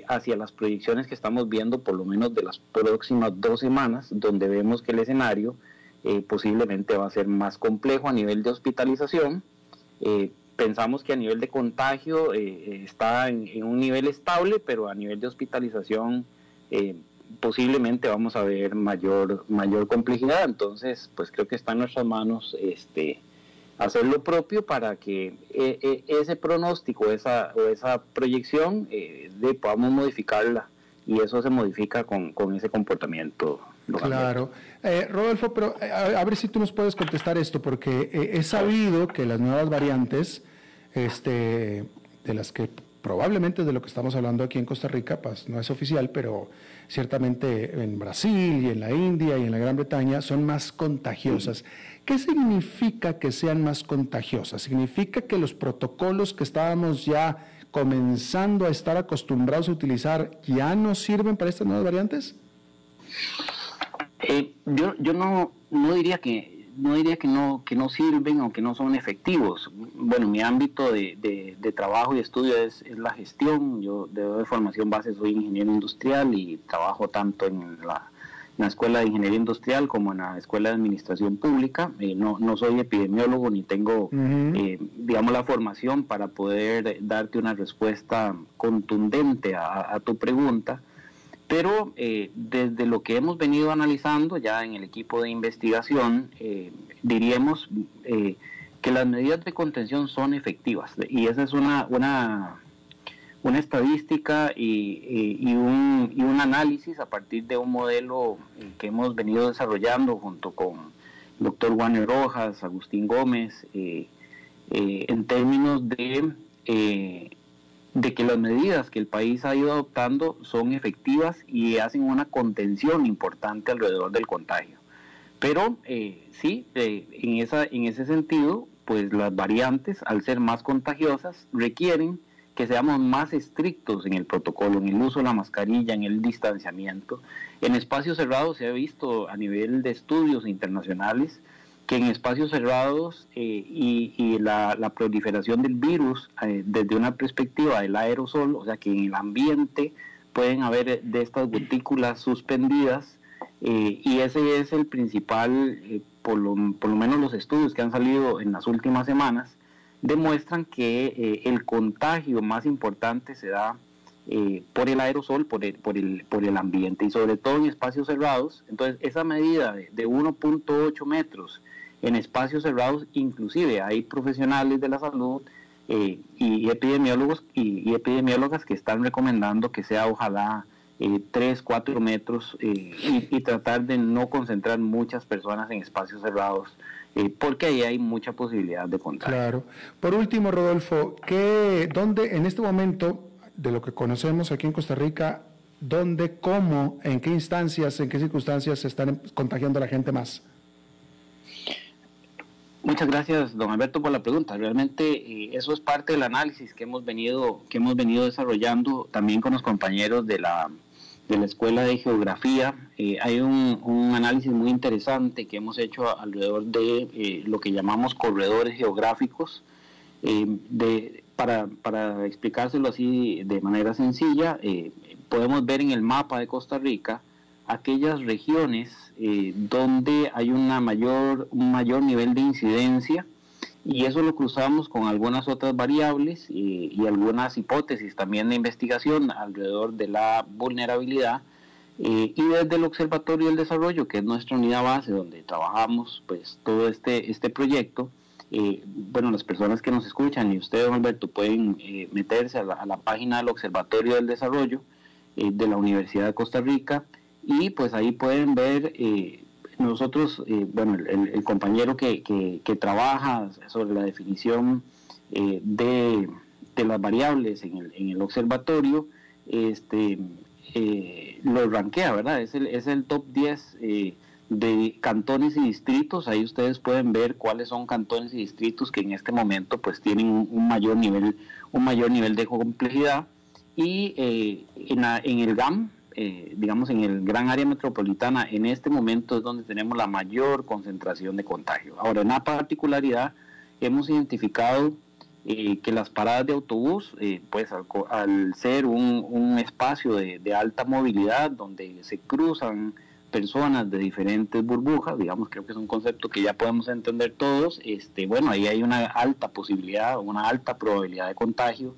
hacia las proyecciones que estamos viendo por lo menos de las próximas dos semanas, donde vemos que el escenario eh, posiblemente va a ser más complejo a nivel de hospitalización. Eh, pensamos que a nivel de contagio eh, está en, un nivel estable, pero a nivel de hospitalización posiblemente vamos a ver mayor, mayor complejidad. Entonces, pues creo que está en nuestras manos este, hacer lo propio para que ese pronóstico esa, o esa proyección de, podamos modificarla y eso se modifica con, con ese comportamiento Claro. Eh, Rodolfo, pero eh, a, ver si tú nos puedes contestar esto, porque eh, he sabido que las nuevas variantes, este, de las que probablemente de lo que estamos hablando aquí en Costa Rica, pues no es oficial, pero ciertamente en Brasil y en la India y en la Gran Bretaña son más contagiosas. ¿Qué significa que sean más contagiosas? ¿Significa que los protocolos que estábamos ya comenzando a estar acostumbrados a utilizar ya no sirven para estas nuevas variantes? Eh, yo yo no, no diría que no diría que no que no sirven o que no son efectivos. Bueno, mi ámbito de, de, trabajo y estudio es, es, la gestión. Yo de formación base soy ingeniero industrial y trabajo tanto en la, Escuela de Ingeniería Industrial como en la Escuela de Administración Pública. Eh, no, no soy epidemiólogo ni tengo, eh, digamos, la formación para poder darte una respuesta contundente a, a tu pregunta. Pero eh, desde lo que hemos venido analizando ya en el equipo de investigación, eh, diríamos eh, que las medidas de contención son efectivas. Y esa es una, una, una estadística y, un, un, análisis a partir de un modelo que hemos venido desarrollando junto con el doctor Juan Rojas, Agustín Gómez, en términos de, de que las medidas que el país ha ido adoptando son efectivas y hacen una contención importante alrededor del contagio. Pero sí, en, esa, en ese sentido, pues las variantes, al ser más contagiosas, requieren que seamos más estrictos en el protocolo, en el uso de la mascarilla, en el distanciamiento. En espacios cerrados se ha visto a nivel de estudios internacionales que en espacios cerrados eh, y, la, proliferación del virus eh, desde una perspectiva del aerosol, o sea que en el ambiente pueden haber de estas gotículas suspendidas eh, y ese es el principal por lo, menos los estudios que han salido en las últimas semanas, demuestran que eh, el contagio más importante se da eh, por el aerosol, por el, por, el, por el ambiente y sobre todo en espacios cerrados. Entonces, esa medida de, 1.8 metros en espacios cerrados, inclusive hay profesionales de la salud eh, y epidemiólogos y, y, epidemiólogas que están recomendando que sea ojalá eh, 3, 4 metros eh, y, tratar de no concentrar muchas personas en espacios cerrados, eh, porque ahí hay mucha posibilidad de contagio. Claro. Por último, Rodolfo, ¿qué, ¿dónde en este momento, de lo que conocemos aquí en Costa Rica, dónde, cómo, en qué instancias, en qué circunstancias se están contagiando la gente más? Muchas gracias, don Alberto, por la pregunta. Realmente eh, eso es parte del análisis que hemos venido que hemos venido desarrollando también con los compañeros de la de la Escuela de Geografía. Eh, hay un, análisis muy interesante que hemos hecho alrededor de eh, lo que llamamos corredores geográficos. De, para, para, explicárselo así de manera sencilla, podemos ver en el mapa de Costa Rica aquellas regiones donde hay una mayor, un mayor nivel de incidencia y eso lo cruzamos con algunas otras variables y, algunas hipótesis también de investigación alrededor de la vulnerabilidad eh, y desde el Observatorio del Desarrollo, que es nuestra unidad base donde trabajamos pues todo este, este proyecto, eh, bueno, las personas que nos escuchan y usted, don Alberto, pueden eh, meterse a la, página del Observatorio del Desarrollo de la Universidad de Costa Rica y pues ahí pueden ver nosotros, eh, bueno, el, compañero que, que, trabaja sobre la definición eh, de, de, las variables en el, en el observatorio, este, eh, lo ranquea, ¿verdad? Es el, es el top 10 de cantones y distritos. Ahí ustedes pueden ver cuáles son cantones y distritos que en este momento pues tienen un, mayor nivel, un mayor nivel de complejidad. Y en, en el GAM, eh, digamos, en el gran área metropolitana, en este momento es donde tenemos la mayor concentración de contagio. Ahora, en la particularidad, hemos identificado eh, que las paradas de autobús, eh, pues al, ser un, espacio de, alta movilidad, donde se cruzan personas de diferentes burbujas, digamos, creo que es un concepto que ya podemos entender todos, este, bueno, ahí hay una alta posibilidad, una alta probabilidad de contagio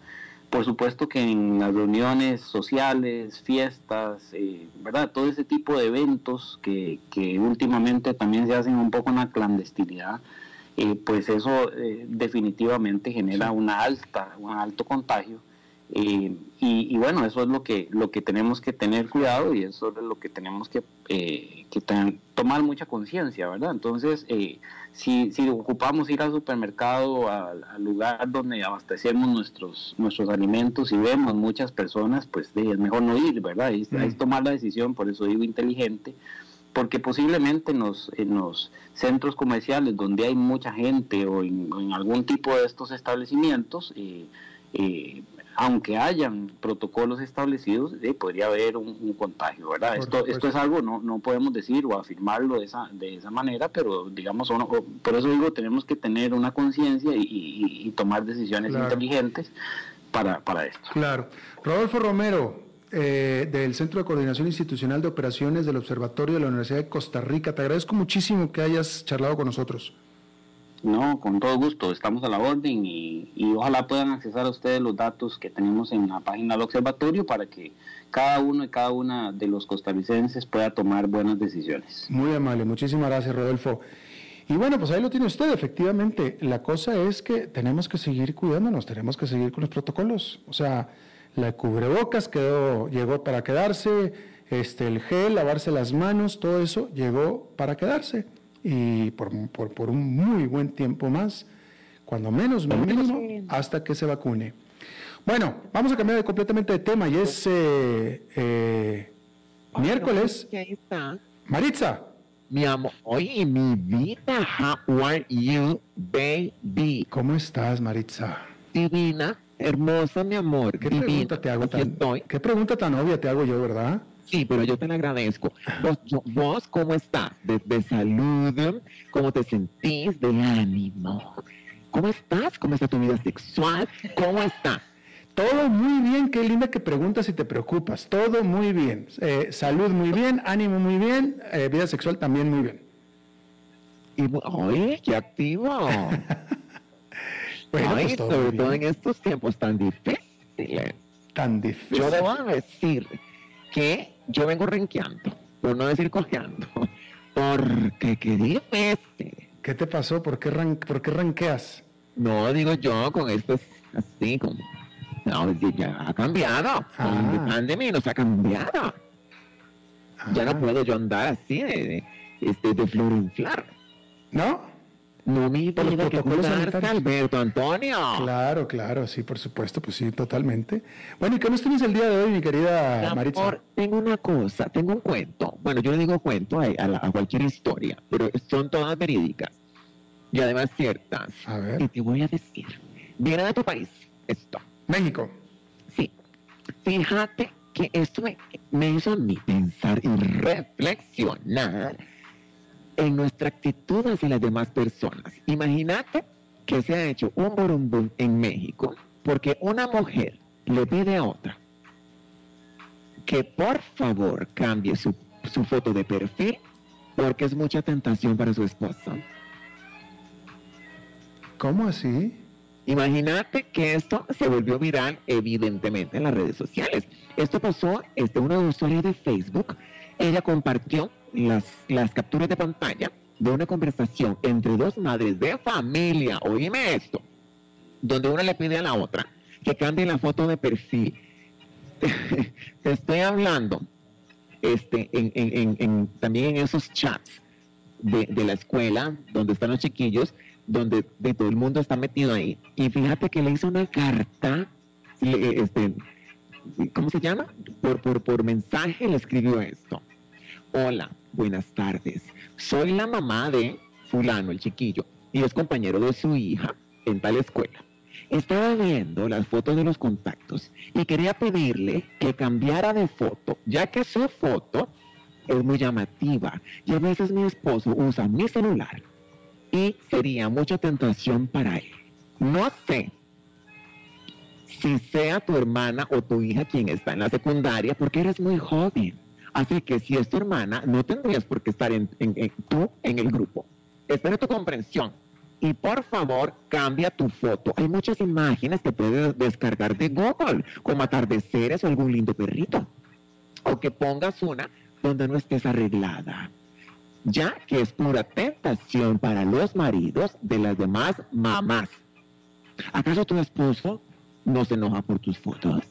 por supuesto que en las reuniones sociales, fiestas, eh, ¿verdad? Todo ese tipo de eventos que, últimamente también se hacen un poco en la clandestinidad, eh, pues eso eh, definitivamente genera una alta, un alto contagio. y, y, bueno, eso es lo que, lo que tenemos que tener cuidado y eso es lo que tenemos que, que tomar mucha conciencia, ¿verdad? Entonces, si, si ocupamos ir al supermercado, al, lugar donde abastecemos nuestros, nuestros alimentos y vemos muchas personas, pues es mejor no ir, ¿verdad? Es, es, tomar la decisión, por eso digo inteligente, porque posiblemente en los, en los centros comerciales donde hay mucha gente o en, algún tipo de estos establecimientos, eh, eh, aunque hayan protocolos establecidos, eh, podría haber un, contagio, ¿verdad? esto, esto es algo, no, no podemos decir o afirmarlo de esa, de esa manera, pero digamos, por eso digo, tenemos que tener una conciencia y, tomar decisiones inteligentes para, para esto. Claro. Rodolfo Romero, eh, del Centro de Coordinación Institucional de Operaciones del Observatorio de la Universidad de Costa Rica, te agradezco muchísimo que hayas charlado con nosotros. No, con todo gusto, estamos a la orden y, ojalá puedan accesar a ustedes los datos que tenemos en la página del observatorio para que cada uno y cada una de los costarricenses pueda tomar buenas decisiones. Muy amable, muchísimas gracias Rodolfo. Y bueno, pues ahí lo tiene usted, efectivamente. La cosa es que tenemos que seguir cuidándonos, tenemos que seguir con los protocolos. O sea, la cubrebocas quedó, llegó para quedarse, este, el gel, lavarse las manos, todo eso llegó para quedarse. Y por, por, un muy buen tiempo más, cuando menos mínimo, hasta que se vacune. Bueno, vamos a cambiar completamente de tema y es eh, eh, miércoles. Maritza. Mi amor, oye, mi vida, how are you, baby? ¿Cómo estás, Maritza? Divina, hermosa, mi amor. ¿Qué pregunta te hago tan, ¿Qué pregunta tan obvia te hago yo, verdad? Sí, pero yo te la agradezco. Vos, ¿cómo estás? De, salud, ¿cómo te sentís? De ánimo. ¿Cómo estás? ¿Cómo está tu vida sexual? ¿Cómo estás? Todo muy bien, qué linda que preguntas y te preocupas. Todo muy bien. Eh, salud muy bien, ánimo muy bien, eh, vida sexual también muy bien. Y, oye, qué activo. bueno, pues sobre todo en estos tiempos tan difíciles. Tan difíciles. Yo debo decir que yo vengo renqueando, por no decir cojeando, porque qué difícil. ¿Qué te pasó? ¿Por qué, ran, ¿Por qué ranqueas? No, digo yo, con esto así, como no, ya ha cambiado. Ah. La pandemia nos ha cambiado. Ya no ah. puedo yo andar así de, este, de flor inflar. ¿No? No me tiene que cuidarse, Alberto Antonio. Claro, claro, sí, por supuesto, pues sí, totalmente. Bueno, ¿y qué nos tienes el día de hoy, mi querida Maritza? tengo una cosa, tengo un cuento. Bueno, yo le digo cuento a, a, cualquier historia, pero son todas verídicas y además ciertas. A ver. Y te voy a decir, viene de tu país esto. México. Sí. Fíjate que esto me, hizo a mí pensar y reflexionar en nuestra actitud hacia las demás personas. Imagínate que se ha hecho un borumbum en México porque una mujer le pide a otra que por favor cambie su, su foto de perfil porque es mucha tentación para su esposa. ¿Cómo así? Imagínate que esto se volvió viral evidentemente en las redes sociales. Esto pasó, este, una usuaria de Facebook, ella compartió las, las capturas de pantalla de una conversación entre dos madres de familia, oíme esto, donde una le pide a la otra que cambie la foto de perfil. Te estoy hablando este, en, también en esos chats de, la escuela donde están los chiquillos donde de todo el mundo está metido ahí. Y fíjate que le hizo una carta, este, ¿cómo se llama? Por mensaje le escribió esto. Hola, buenas tardes. Soy la mamá de fulano, el chiquillo, y es compañero de su hija en tal escuela. Estaba viendo las fotos de los contactos y quería pedirle que cambiara de foto, ya que su foto es muy llamativa y a veces mi esposo usa mi celular y sería mucha tentación para él. No sé si sea tu hermana o tu hija quien está en la secundaria porque eres muy joven. Así que si es tu hermana, no tendrías por qué estar en, tú en el grupo. Espero tu comprensión. Y por favor, cambia tu foto. Hay muchas imágenes que puedes descargar de Google, como atardeceres o algún lindo perrito. O que pongas una donde no estés arreglada ya que es pura tentación para los maridos de las demás mamás. ¿Acaso tu esposo no se enoja por tus fotos?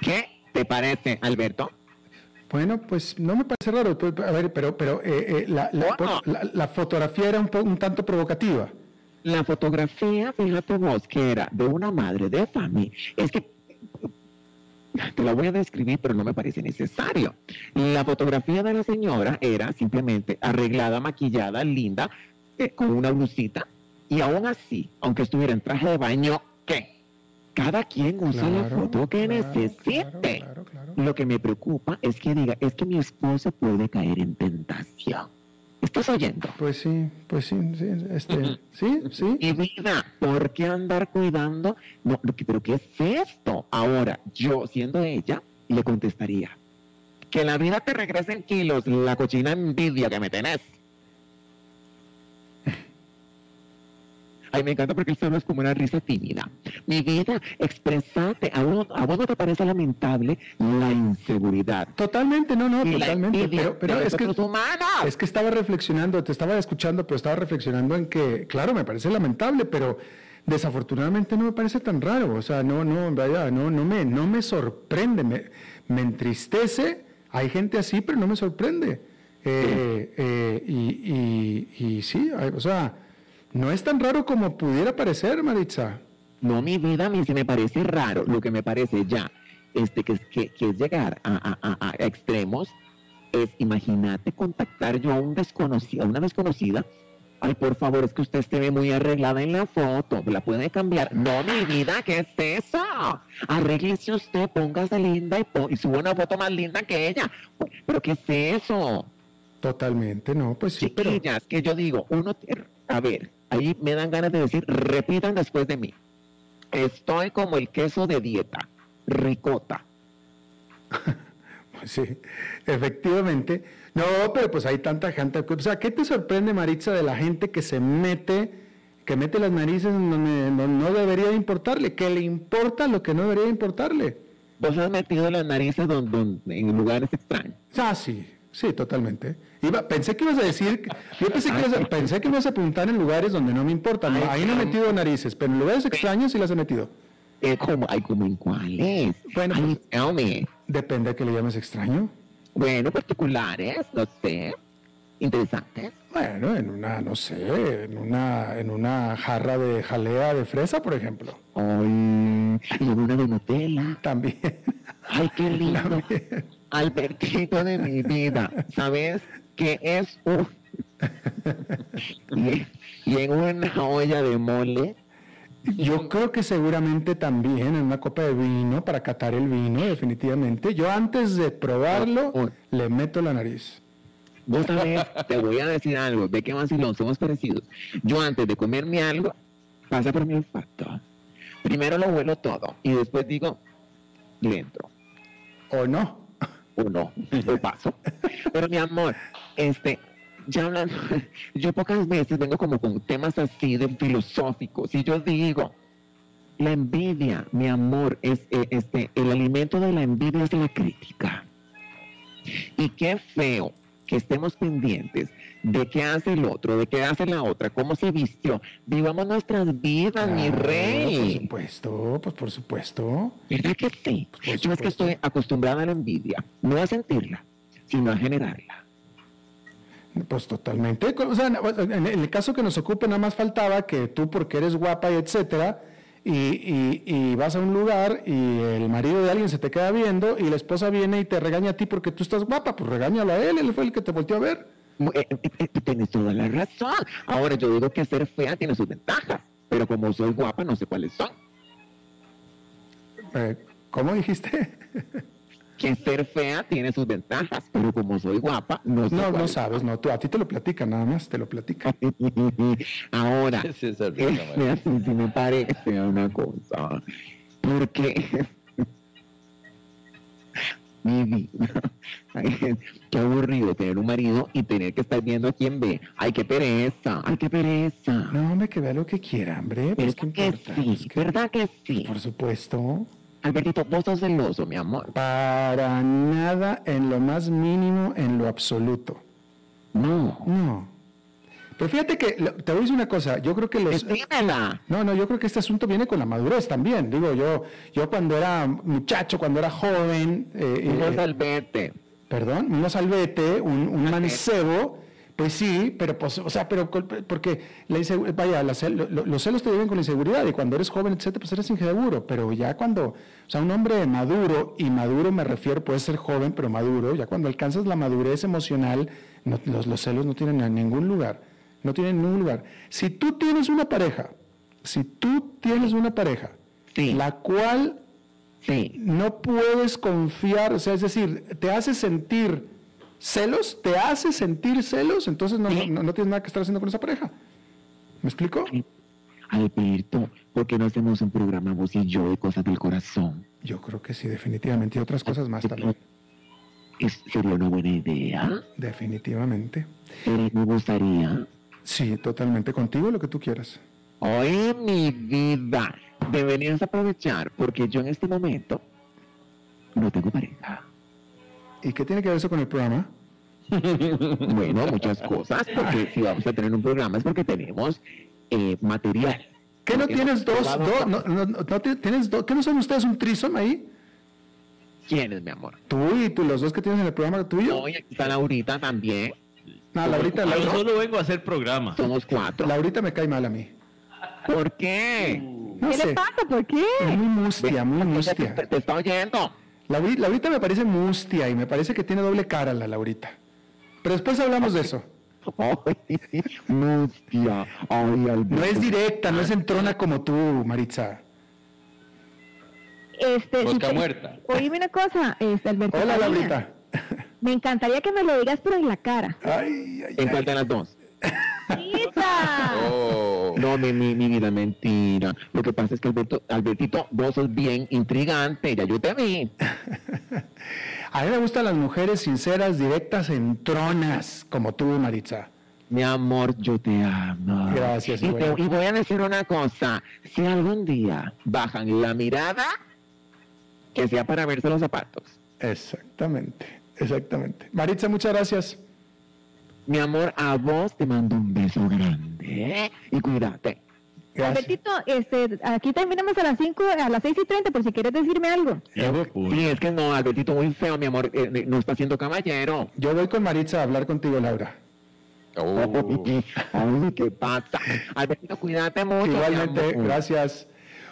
¿Qué te parece, Alberto? Bueno, pues no me parece raro. Pues, a ver, pero, pero eh, eh, la, fotografía era un, un tanto provocativa. La fotografía, fíjate vos, que era de una madre de familia. Es que te la voy a describir, pero no me parece necesario. La fotografía de la señora era simplemente arreglada, maquillada, linda, eh, con una blusita, y aún así, aunque estuviera en traje de baño. Cada quien usa la foto que necesite. Lo que me preocupa es que diga, es que mi esposo puede caer en tentación. ¿Estás oyendo? Pues sí, pues sí, sí, este, sí, sí. Y vida, ¿por qué andar cuidando? No, pero ¿qué es esto? Ahora, yo siendo ella, le contestaría, que la vida te regrese en kilos, la cochina envidia que me tenés. Ay, me encanta porque el es como una risa tímida. Mi vida, expresate. ¿A vos, ¿A vos no te parece lamentable la inseguridad? Totalmente, no, no, Y totalmente. Pero, pero es que humanos. es que estaba reflexionando, te estaba escuchando, pero estaba reflexionando en que, claro, me parece lamentable, pero desafortunadamente no me parece tan raro. O sea, no, no, vaya, no, no me, no me sorprende, me, me entristece. Hay gente así, pero no me sorprende. Eh, eh, y, y, y sí, o sea, no es tan raro como pudiera parecer, Maritza. No, mi vida, a mí sí me parece raro. Lo que me parece ya, este, que, es- que, que es llegar a, a- a- a extremos, es, imagínate contactar yo a un desconocido, a una desconocida. Ay, por favor, es que usted se ve muy arreglada en la foto, ¿la puede cambiar? No, mi vida, ¿qué es eso? Arréglese usted, póngase linda y, y suba una foto más linda que ella. ¿Pero qué es eso? Totalmente, no, pues sí, pero Chiquillas, que yo digo, uno, a ver, ahí me dan ganas de decir, repitan después de mí. Estoy como el queso de dieta, ricota. Pues sí, efectivamente. No, pero pues hay tanta gente. O sea, ¿qué te sorprende, Maritza, de la gente que se mete, que mete las narices en donde no, no debería de importarle, que le importa lo que no debería de importarle? Vos has metido las narices don- don- en lugares extraños. Ah, sí, sí, totalmente. Iba, pensé que ibas a decir, yo pensé que, ibas a, pensé que ibas a apuntar en lugares donde no me importan. No, ahí no he metido narices, pero en lugares extraños sí las he metido. Eh, como, ay, como en cuáles. Bueno, Ay, pues- tell me. Depende de que le llames extraño. Bueno, particulares, no sé. Interesantes. Bueno, en una, no sé, en una, en una jarra de jalea de fresa, por ejemplo. Ay, y una de Nutella. También. Ay, qué lindo. También. Albertito de mi vida, ¿sabes? Que es un... y, y en una olla de mole, Yo creo que seguramente también en una copa de vino, para catar el vino, definitivamente. Yo antes de probarlo, Oh. le meto la nariz. vos sabés, te voy a decir algo, ve que vacilón, somos parecidos. Yo antes de comerme algo, pasa por mi olfato. Primero lo huelo todo y después digo, le entro. ¿O no? O no, lo paso. Pero mi amor, este, ya hablando, yo pocas veces vengo como con temas así de filosóficos y yo digo, la envidia, mi amor, es eh, este, el alimento de la envidia es la crítica. Y qué feo que estemos pendientes de qué hace el otro, de qué hace la otra, cómo se vistió. Vivamos nuestras vidas, mi Claro, Por rey. supuesto, pues por supuesto. ¿Verdad que sí? Por Yo es que estoy acostumbrada a la envidia, no a sentirla, sino a generarla. Pues totalmente. O sea, en el caso que nos ocupe, nada más faltaba que tú, porque eres guapa y etcétera, y, y- y vas a un lugar y el marido de alguien se te queda viendo y la esposa viene y te regaña a ti porque tú estás guapa, pues regáñalo a él, él fue el que te volteó a ver. Eh, eh, eh, tienes toda la razón. Ahora yo digo que ser fea tiene sus ventajas, pero como soy guapa no sé cuáles son. Eh, ¿Cómo dijiste? Que ser fea tiene sus ventajas, pero como soy guapa no sé No, no sabes, no, tú, a ti te lo platican nada más, te lo platican. son. Ahora, Sí, es el problema, así sí me parece una cosa, porque ay, qué aburrido tener un marido y tener que estar viendo a quién ve. Ay, qué pereza, ay, qué pereza. No, hombre, que vea lo que quiera, hombre. Pues, ¿qué ¿Verdad que importa? sí? Pues, que- ¿Verdad que sí? Por supuesto. Albertito, vos sos celoso, mi amor. Para nada, en lo más mínimo, en lo absoluto. No. No. Pero fíjate que, te voy a decir una cosa, yo creo que los... Dímela. No, no, yo creo que este asunto viene con la madurez también. Digo, yo, yo cuando era muchacho, cuando era joven, eh, Vos, eh, Alberte. perdón, un salvete, un, un mancebo, pues sí, pero pues, o sea, pero porque la insegu- vaya, la cel- lo- los celos te viven con la inseguridad y cuando eres joven, etcétera, pues eres inseguro, pero ya cuando, o sea, un hombre maduro, y maduro me refiero, puede ser joven, pero maduro, ya cuando alcanzas la madurez emocional, no- los, los celos no tienen a ningún lugar, no tienen ningún lugar. Si tú tienes una pareja, si tú tienes una pareja, Sí. la cual Sí. no puedes confiar, o sea, es decir, te hace sentir celos, te hace sentir celos, entonces no, Sí. no, no tienes nada que estar haciendo con esa pareja. ¿Me explico? Alberto, ¿por qué no hacemos un programa vos y yo de cosas del corazón? Yo creo que sí, definitivamente, y otras cosas más también, Es, sería una buena idea. definitivamente. Pero me gustaría. Sí, totalmente, contigo lo que tú quieras. Oye, mi vida, deberías aprovechar porque yo en este momento no tengo pareja. ¿Y qué tiene que ver eso con el programa? bueno, muchas cosas, porque si vamos a tener un programa es porque tenemos eh, material. ¿Qué no tienes dos? dos no, no, no, tienes dos, ¿Qué no son ustedes un trisom ahí? ¿Quién es mi amor? Tú y tú, los dos que tienes en el programa tuyo. Oye, aquí está Laurita también. No, Laurita, Yo solo vengo a hacer programa. Somos cuatro. Laurita me cae mal a mí. ¿Por qué? No ¿Qué sé. le pasa? ¿Por qué? Es muy mustia, muy mustia. Te, te está oyendo. Lauri- Laurita me parece mustia y me parece que tiene doble cara la Laurita. Pero después hablamos de eso. Ay, Mustia. Ay, Alberto. No es directa, no es entrona como tú, Maritza. Este, te- muerta. Oíme una cosa, este, Alberto. Hola. Laurita. Me encantaría que me lo digas, pero en la cara. Ay, ay, ¿En ay. las dos? Oh. No, mi, mi, mi vida, mentira. Lo que pasa es que Alberto, Albertito, vos sos bien intrigante, ya yo te vi. A mí me gustan las mujeres sinceras, directas, entronas, como tú, Maritza. Mi amor, yo te amo. Gracias, Y, te- y voy a decir una cosa. Si algún día bajan la mirada, que sea para verse los zapatos. Exactamente, exactamente. Maritza, muchas gracias. Mi amor, a vos te mando un beso grande. ¿eh? Y cuídate. Gracias. Albertito, este, aquí terminamos a las 5, a las 6 y 30, por si quieres decirme algo. Sí, es que no, Albertito, muy feo, mi amor. eh, no está siendo caballero. Yo voy con Maritza a hablar contigo, Laura. Oh. Ay, ¿qué pasa? Albertito, cuídate mucho. mi Igualmente, amor. gracias.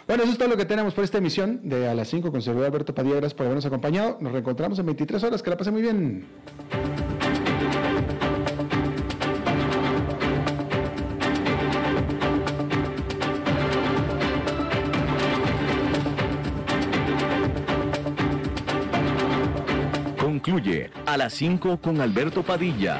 Bueno, eso es todo lo que tenemos por esta emisión de A las 5 con servidor Alberto Padilla. Gracias por habernos acompañado. Nos reencontramos en 23 horas. Que la pasen muy bien. Concluye a las 5 con Alberto Padilla.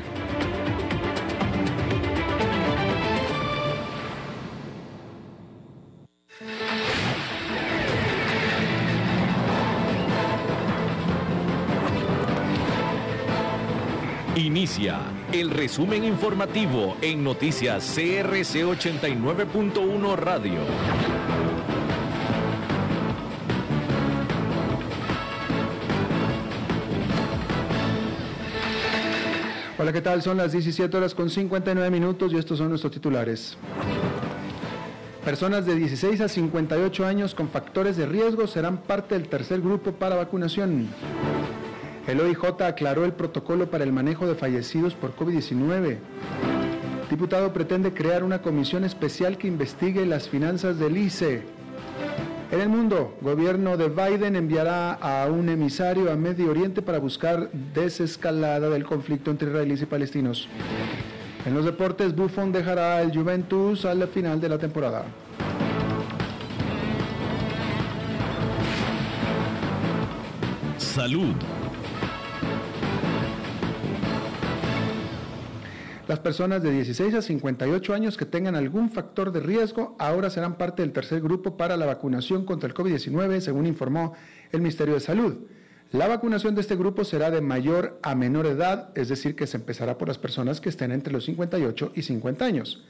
Inicia el resumen informativo en noticias CRC 89.1 Radio. Hola, ¿qué tal? Son las 17 horas con 59 minutos y estos son nuestros titulares. Personas de 16 a 58 años con factores de riesgo serán parte del tercer grupo para vacunación. El OIJ aclaró el protocolo para el manejo de fallecidos por COVID-19. Diputado pretende crear una comisión especial que investigue las finanzas del ICE. En el mundo, gobierno de Biden enviará a un emisario a Medio Oriente para buscar desescalada del conflicto entre israelíes y palestinos. En los deportes, Buffon dejará al Juventus a la final de la temporada. Salud. Las personas de 16 a 58 años que tengan algún factor de riesgo ahora serán parte del tercer grupo para la vacunación contra el COVID-19, según informó el Ministerio de Salud. La vacunación de este grupo será de mayor a menor edad, es decir, que se empezará por las personas que estén entre los 58 y 50 años.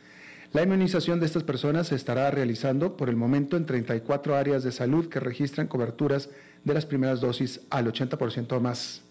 La inmunización de estas personas se estará realizando por el momento en 34 áreas de salud que registran coberturas de las primeras dosis al 80% o más.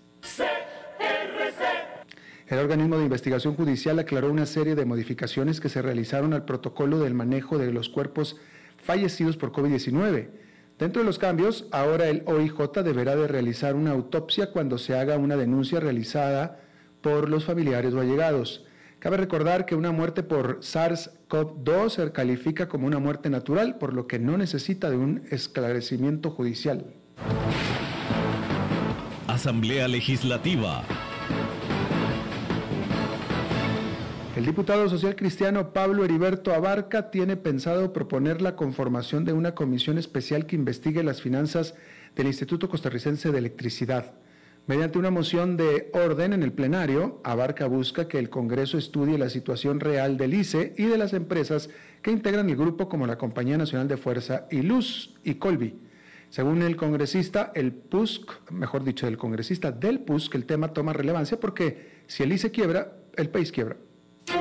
El organismo de investigación judicial aclaró una serie de modificaciones que se realizaron al protocolo del manejo de los cuerpos fallecidos por COVID-19. Dentro de los cambios, ahora el OIJ deberá de realizar una autopsia cuando se haga una denuncia realizada por los familiares o allegados. Cabe recordar que una muerte por SARS-CoV-2 se califica como una muerte natural, por lo que no necesita de un esclarecimiento judicial. Asamblea Legislativa. El diputado social cristiano Pablo Heriberto Abarca tiene pensado proponer la conformación de una comisión especial que investigue las finanzas del Instituto Costarricense de Electricidad. Mediante una moción de orden en el plenario, Abarca busca que el Congreso estudie la situación real del ICE y de las empresas que integran el grupo como la Compañía Nacional de Fuerza y Luz y Colby. Según el congresista, el PUSC, mejor dicho, el congresista del PUSC, el tema toma relevancia porque si el ICE quiebra, el país quiebra.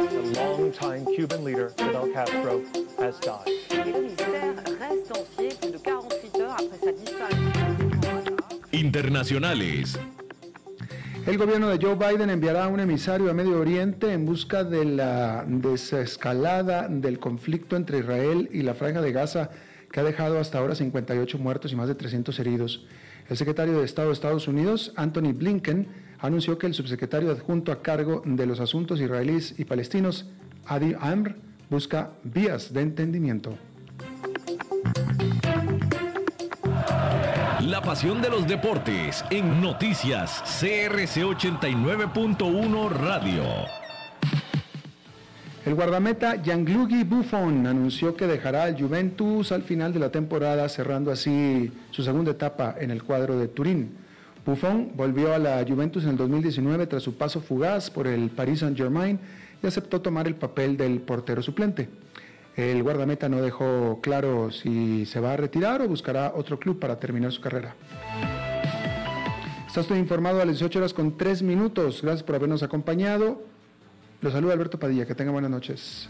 The longtime Cuban leader Fidel Castro has died. Le mystère reste entier plus de 48 heures après sa disparition. Internacionales. El gobierno de Joe Biden enviará un emisario a Medio Oriente en busca de la desescalada del conflicto entre Israel y la Franja de Gaza, que ha dejado hasta ahora 58 muertos y más de 300 heridos. El secretario de Estado de Estados Unidos, Anthony Blinken, anunció que el subsecretario adjunto a cargo de los asuntos israelíes y palestinos, Adi Amr, busca vías de entendimiento. La pasión de los deportes en noticias CRC 89.1 Radio. El guardameta Gianluigi Buffon anunció que dejará al Juventus al final de la temporada, cerrando así su segunda etapa en el cuadro de Turín. Buffon volvió a la Juventus en el 2019 tras su paso fugaz por el Paris Saint-Germain y aceptó tomar el papel del portero suplente. El guardameta no dejó claro si se va a retirar o buscará otro club para terminar su carrera. Está usted informado a las 18 horas con 3 minutos. Gracias por habernos acompañado. Los saluda Alberto Padilla. Que tenga buenas noches.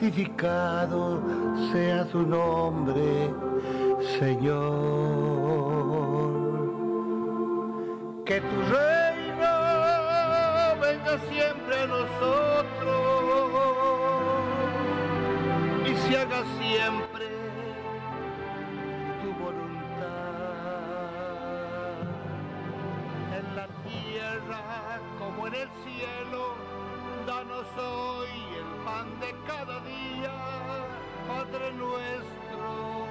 Santificado sea tu nombre, Señor. Que tu reino venga siempre a nosotros y se haga siempre cada día, Padre nuestro.